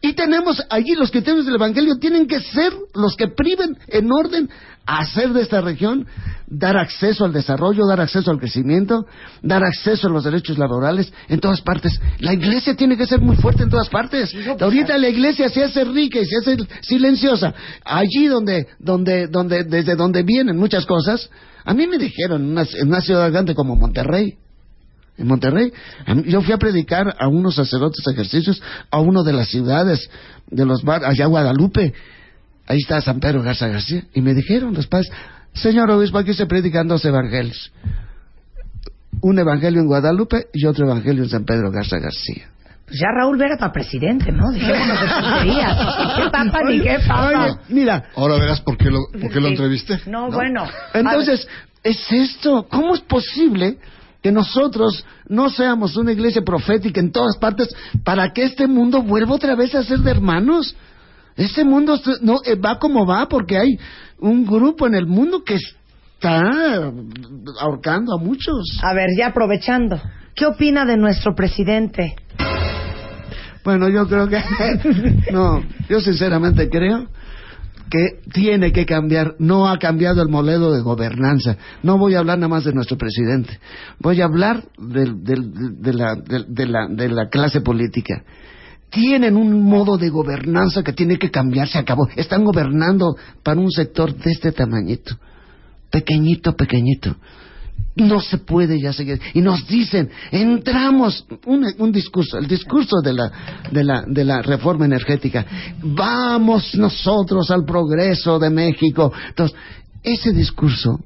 Y tenemos allí los criterios del Evangelio, tienen que ser los que priven en orden hacer de esta región, dar acceso al desarrollo, dar acceso al crecimiento, dar acceso a los derechos laborales en todas partes. La iglesia tiene que ser muy fuerte en todas partes. Ahorita la iglesia se hace rica y se hace silenciosa. Allí donde, donde, donde, desde donde vienen muchas cosas, a mí me dijeron en una, en una ciudad grande como Monterrey, en Monterrey. Yo fui a predicar a unos sacerdotes ejercicios a uno de las ciudades, de los bar, allá Guadalupe. Ahí está San Pedro Garza García. Y me dijeron los padres, señor obispo, aquí se predican dos evangelios. Un evangelio en Guadalupe y otro evangelio en San Pedro Garza García. Pues ya Raúl Vera para presidente, ¿no? Dejémonos de tonterías. ¿Qué papa ni qué papa? Oye, mira, Ahora verás por qué lo, por qué lo Sí. entrevisté. No, bueno. Entonces, es esto. ¿Cómo es posible que nosotros no seamos una iglesia profética en todas partes para que este mundo vuelva otra vez a ser de hermanos? Este mundo no eh, va como va porque hay un grupo en el mundo que está ahorcando a muchos. A ver, ya aprovechando. ¿Qué opina de nuestro presidente? Bueno, yo creo que no, yo sinceramente creo que tiene que cambiar. No ha cambiado el modelo de gobernanza. No voy a hablar nada más de nuestro presidente. Voy a hablar de, la, de- de la, de la clase política. Tienen un modo de gobernanza que tiene que cambiar. Se acabó. Están gobernando para un sector de este tamañito. Pequeñito, pequeñito. No se puede ya seguir. Y nos dicen, entramos, un, un discurso, el discurso de la, de, la, de la reforma energética. Vamos nosotros al progreso de México. Entonces, ese discurso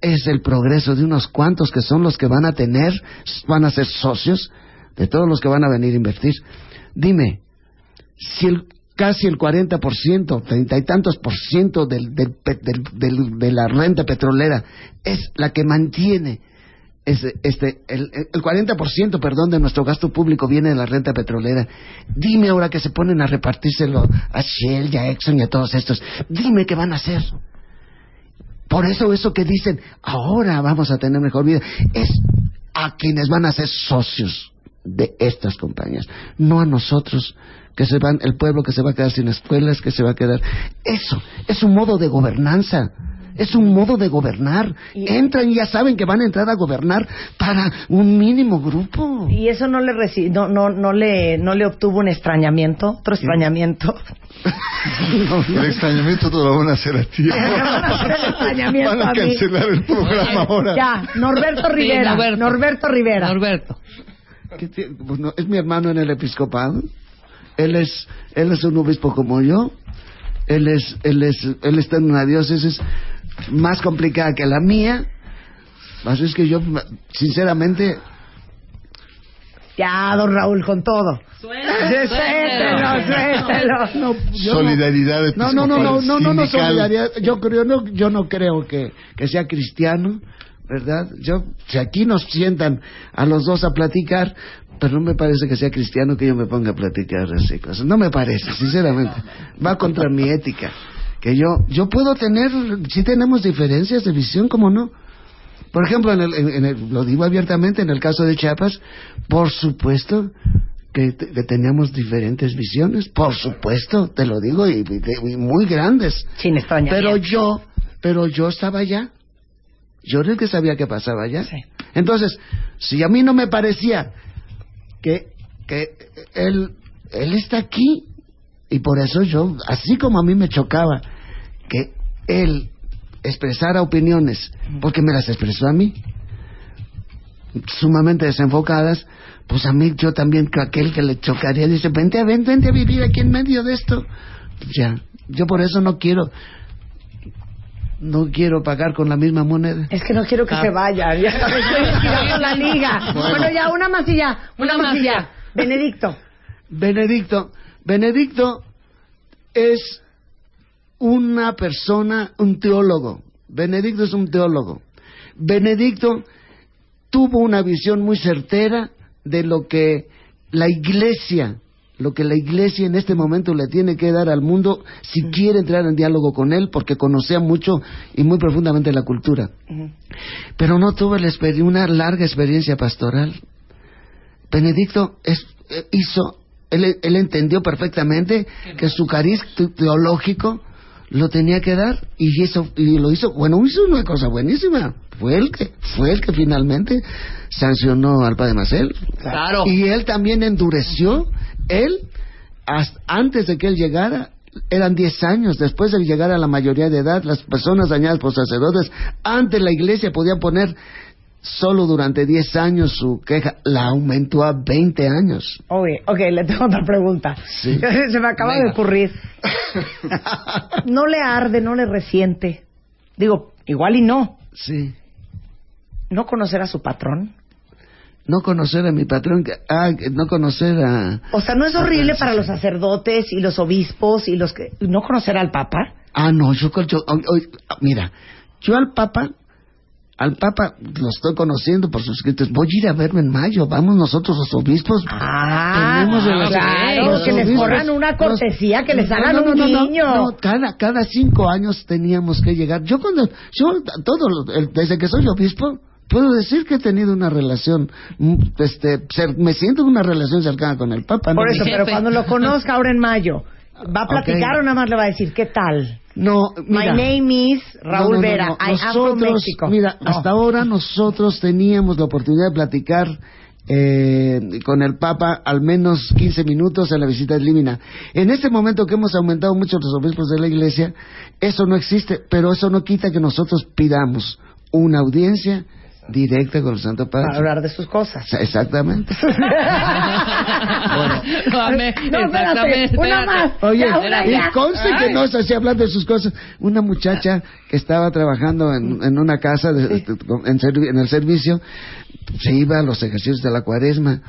es el progreso de unos cuantos que son los que van a tener, van a ser socios de todos los que van a venir a invertir. Dime, si el, casi el 40%, treinta y tantos por ciento del, de la renta petrolera es la que mantiene ese- este, el, el 40%, perdón, de nuestro gasto público viene de la renta petrolera. Dime ahora que se ponen a repartírselo a Shell y a Exxon y a todos estos. Dime qué van a hacer. Por eso eso que dicen, ahora vamos a tener mejor vida, es a quienes van a ser socios de estas compañías, no a nosotros que se van, el pueblo que se va a quedar sin escuelas, que se va a quedar. Eso es un modo de gobernanza. Es un modo de gobernar. Entran y ya saben que van a entrar a gobernar para un mínimo grupo. ¿Y eso no le reci- no, no, no le no le obtuvo un extrañamiento? ¿Otro extrañamiento? El extrañamiento te lo van a hacer a ti. Van a hacer el extrañamiento Van a a mí. cancelar el programa ahora. Ya, Norberto Rivera. Norberto. Norberto Rivera. Norberto. ¿Qué tie- pues no, es mi hermano en el episcopado. Él es, él es un obispo como yo. Él es, él es, él está en una diócesis más complicada que la mía. Así es que yo, sinceramente, Ya, don Raúl, con todo. Suéltelo, Suéltelo, suéltelo. no, yo no- Solidaridad No, no, no, no, no, no, no, solidaridad. Yo creo, no, yo no creo que, que sea cristiano, ¿verdad? Yo, si aquí nos sientan a los dos a platicar, pero no me parece que sea cristiano que yo me ponga a platicar así cosas. No me parece, sinceramente. Va contra mi ética. Que yo, yo puedo tener, si tenemos diferencias de visión, ¿cómo no? Por ejemplo, en el, en- el- lo digo abiertamente, en el caso de Chiapas, por supuesto que, que teníamos diferentes visiones, por supuesto, te lo digo, y, y- muy grandes. Sin extrañamiento. Pero yo, pero yo estaba allá. Yo era el que sabía qué pasaba allá. Sí. Entonces, si a mí no me parecía que, que él, él está aquí, y por eso yo, así como a mí me chocaba que él expresara opiniones, porque me las expresó a mí, sumamente desenfocadas, pues a mí yo también, que aquel que le chocaría, dice, vente, a- ven, vente a vivir aquí en medio de esto. Ya, yo por eso no quiero, no quiero pagar con la misma moneda. Es que no quiero que se vaya. Ya estirando la liga. Bueno. ya, una más y ya. Una, Una ya. Benedicto. Benedicto, Benedicto es una persona, un teólogo. Benedicto es un teólogo. Benedicto tuvo una visión muy certera de lo que la iglesia, lo que la iglesia en este momento le tiene que dar al mundo si quiere entrar en diálogo con él, porque conocía mucho y muy profundamente la cultura. Pero no tuvo la una larga experiencia pastoral. Benedicto es- eh, hizo, él, él entendió perfectamente que su cariz te- teológico lo tenía que dar y eso y lo hizo. Bueno, hizo una cosa buenísima. Fue el que fue el que finalmente sancionó al padre Marcel. Claro. Y él también endureció. Él, hasta antes de que él llegara, eran 10 años. Después de llegar a la mayoría de edad, las personas dañadas por sacerdotes, antes la iglesia podía poner solo durante 10 años su queja. La aumentó a 20 años. Oye, ok, le tengo otra pregunta. Sí. Se me acaba de ocurrir. ¿No le arde, no le resiente Digo, igual y no. Sí. No conocer a su patrón. No conocer a mi patrón, ah, no conocer a... O sea, ¿no es horrible para los sacerdotes y los obispos y los que... no conocer al Papa? Ah, no, yo, yo mira, yo al Papa, al Papa lo estoy conociendo por sus escritos. Voy a ir a verme en mayo. Vamos nosotros los obispos. Ah, Tenemos claro, los que les corran una cortesía, que les hagan no, no, un no, niño. no, cada, cada cinco años teníamos que llegar. Yo cuando, yo todo, el- desde que soy obispo, puedo decir que he tenido una relación, mm, este, me siento en una relación cercana con el Papa. Por eso, pero cuando lo conozca ahora en mayo, ¿va a platicar o nada más le va a decir qué tal? No, mira. My name is Raúl No, no, no, Vera. I am from Nosotros. Mira, hasta ahora nosotros teníamos la oportunidad de platicar eh, con el Papa al menos 15 minutos en la visita de Límina. En este momento que hemos aumentado mucho los obispos de la Iglesia, eso no existe, pero eso no quita que nosotros pidamos una audiencia directa con el Santo Padre. Para hablar de sus cosas. Exactamente. Amé, No, espérate, exactamente. una más. Oye, Ya, una y conste que no se hacía hablando de sus cosas. Una muchacha que estaba trabajando en, en una casa, de- en el servicio, se iba a los ejercicios de la cuaresma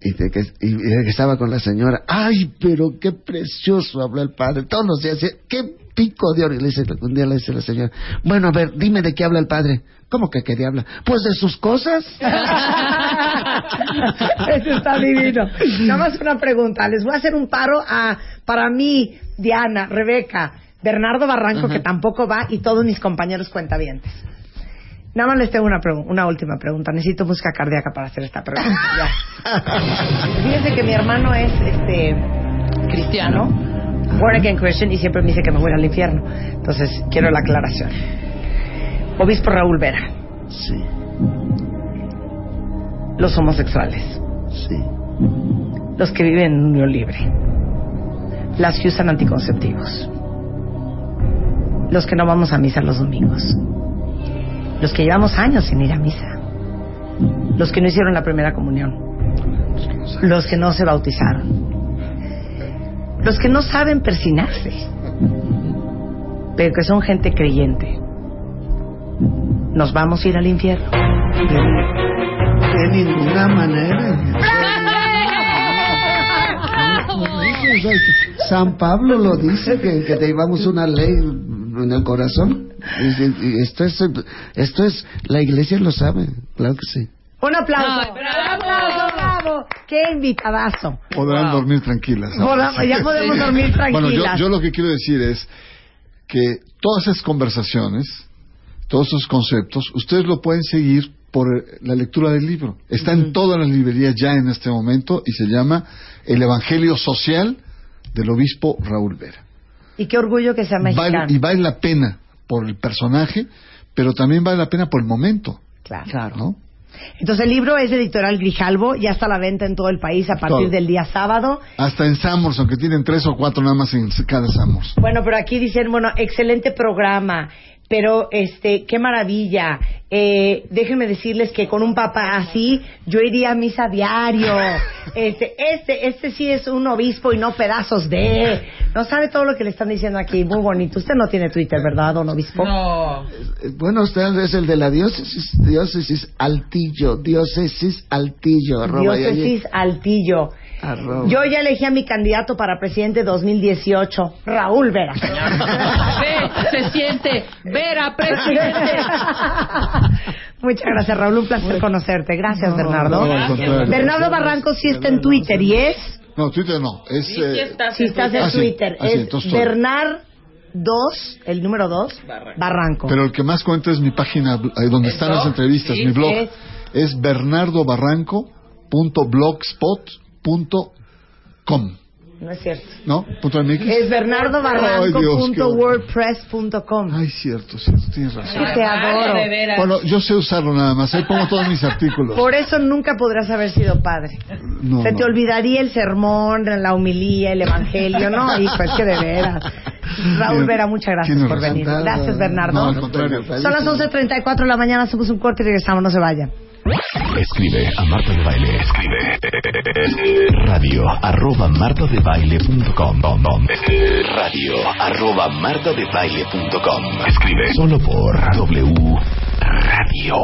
y, de que, y- de estaba con la señora. ¡Ay, pero qué precioso habló el padre! Todos los días, ¡qué pico de oro! Y le dice, un día le dice la señora, bueno, a ver, dime de qué habla el padre. ¿Cómo que quería hablar? Pues de sus cosas. Eso está divino. Nada más una pregunta. Les voy a hacer un paro a, para mí, Diana, Rebeca, Bernardo Barranco, que tampoco va, y todos mis compañeros cuentavientes. Nada más les tengo una, una última pregunta. Necesito música cardíaca para hacer esta pregunta. Ya. Fíjense que mi hermano es este cristiano, born again Christian, y siempre me dice que me voy al infierno. Entonces, quiero la aclaración. Obispo Raúl Vera, Sí, los homosexuales. sí. los que viven en unión libre, las que usan anticonceptivos, los que no vamos a misa los domingos, los que llevamos años sin ir a misa, los que no hicieron la primera comunión, los que no se bautizaron, los que no saben persinarse, pero que son gente creyente. Nos vamos a ir al infierno. De ninguna manera. San Pablo lo dice que, que te llevamos una ley en el corazón. Esto es, esto es, la iglesia lo sabe, claro que sí. Un aplauso. Ay, bravo. Un aplauso, bravo. Qué invitadazo. Podrán dormir tranquilas. ahora. Ya podemos dormir Bueno, yo, tranquilas. yo lo que quiero decir es que todas esas conversaciones, todos esos conceptos, ustedes lo pueden seguir por la lectura del libro. Está en todas las librerías ya en este momento y se llama El Evangelio Social del Obispo Raúl Vera. Y qué orgullo que sea mexicano. Vale- y vale la pena por el personaje, pero también vale la pena por el momento, Claro. ¿no? Entonces el libro es de Editorial Grijalvo, ya está a la venta en todo el país a partir Todo. del día sábado. Hasta en Samos, aunque tienen tres o cuatro nada más en cada Samos. Bueno, pero aquí dicen, bueno, excelente programa, pero este, qué maravilla. Eh, déjenme decirles que con un papá así, yo iría a misa diario. Este, este, este sí es un obispo y no pedazos de. No sabe todo lo que le están diciendo aquí, muy bonito. Usted no tiene Twitter, ¿verdad, don obispo? No. Eh, Bueno, usted es el de la diócesis, diócesis Altillo, diócesis Altillo, Diócesis Altillo. Arroba. Yo ya elegí a mi candidato para presidente 2018, Raúl Vera. Ve, se siente. Vera, presidente. Muchas gracias, Raúl. Un placer conocerte. Gracias, No, Bernardo. no. Bernardo Barranco sí está en Twitter y es. No, Twitter no, es... Sí, sí eh, estás Si en estás en Ah, sí. Twitter, Ah, sí, es. Bernard 2, el número 2, Barranco. Pero el que más cuenta es mi página, donde están las entrevistas, Sí, mi blog. es- Es bernardobarranco.blogspot.com. No es cierto. ¿No? ¿Punto MX? Es bernardobarranco.wordpress.com. Ay, cierto, cierto, tienes razón. Que te adoro. Bueno, yo sé usarlo nada más, ahí pongo todos mis artículos. Por eso nunca podrás haber sido padre. No, Se no. te olvidaría el sermón, la humilía, el evangelio. No, hijo, es que de veras. Raúl Vera, muchas gracias por razón. venir. Gracias, Bernardo. No, al contrario. Son las 11.34 de la mañana, hacemos un corte y regresamos, no se vayan. Escribe a Marta de Baile. Escribe. Radio arroba martadebaile.com. Radio arroba martadebaile.com. Escribe solo por W Radio.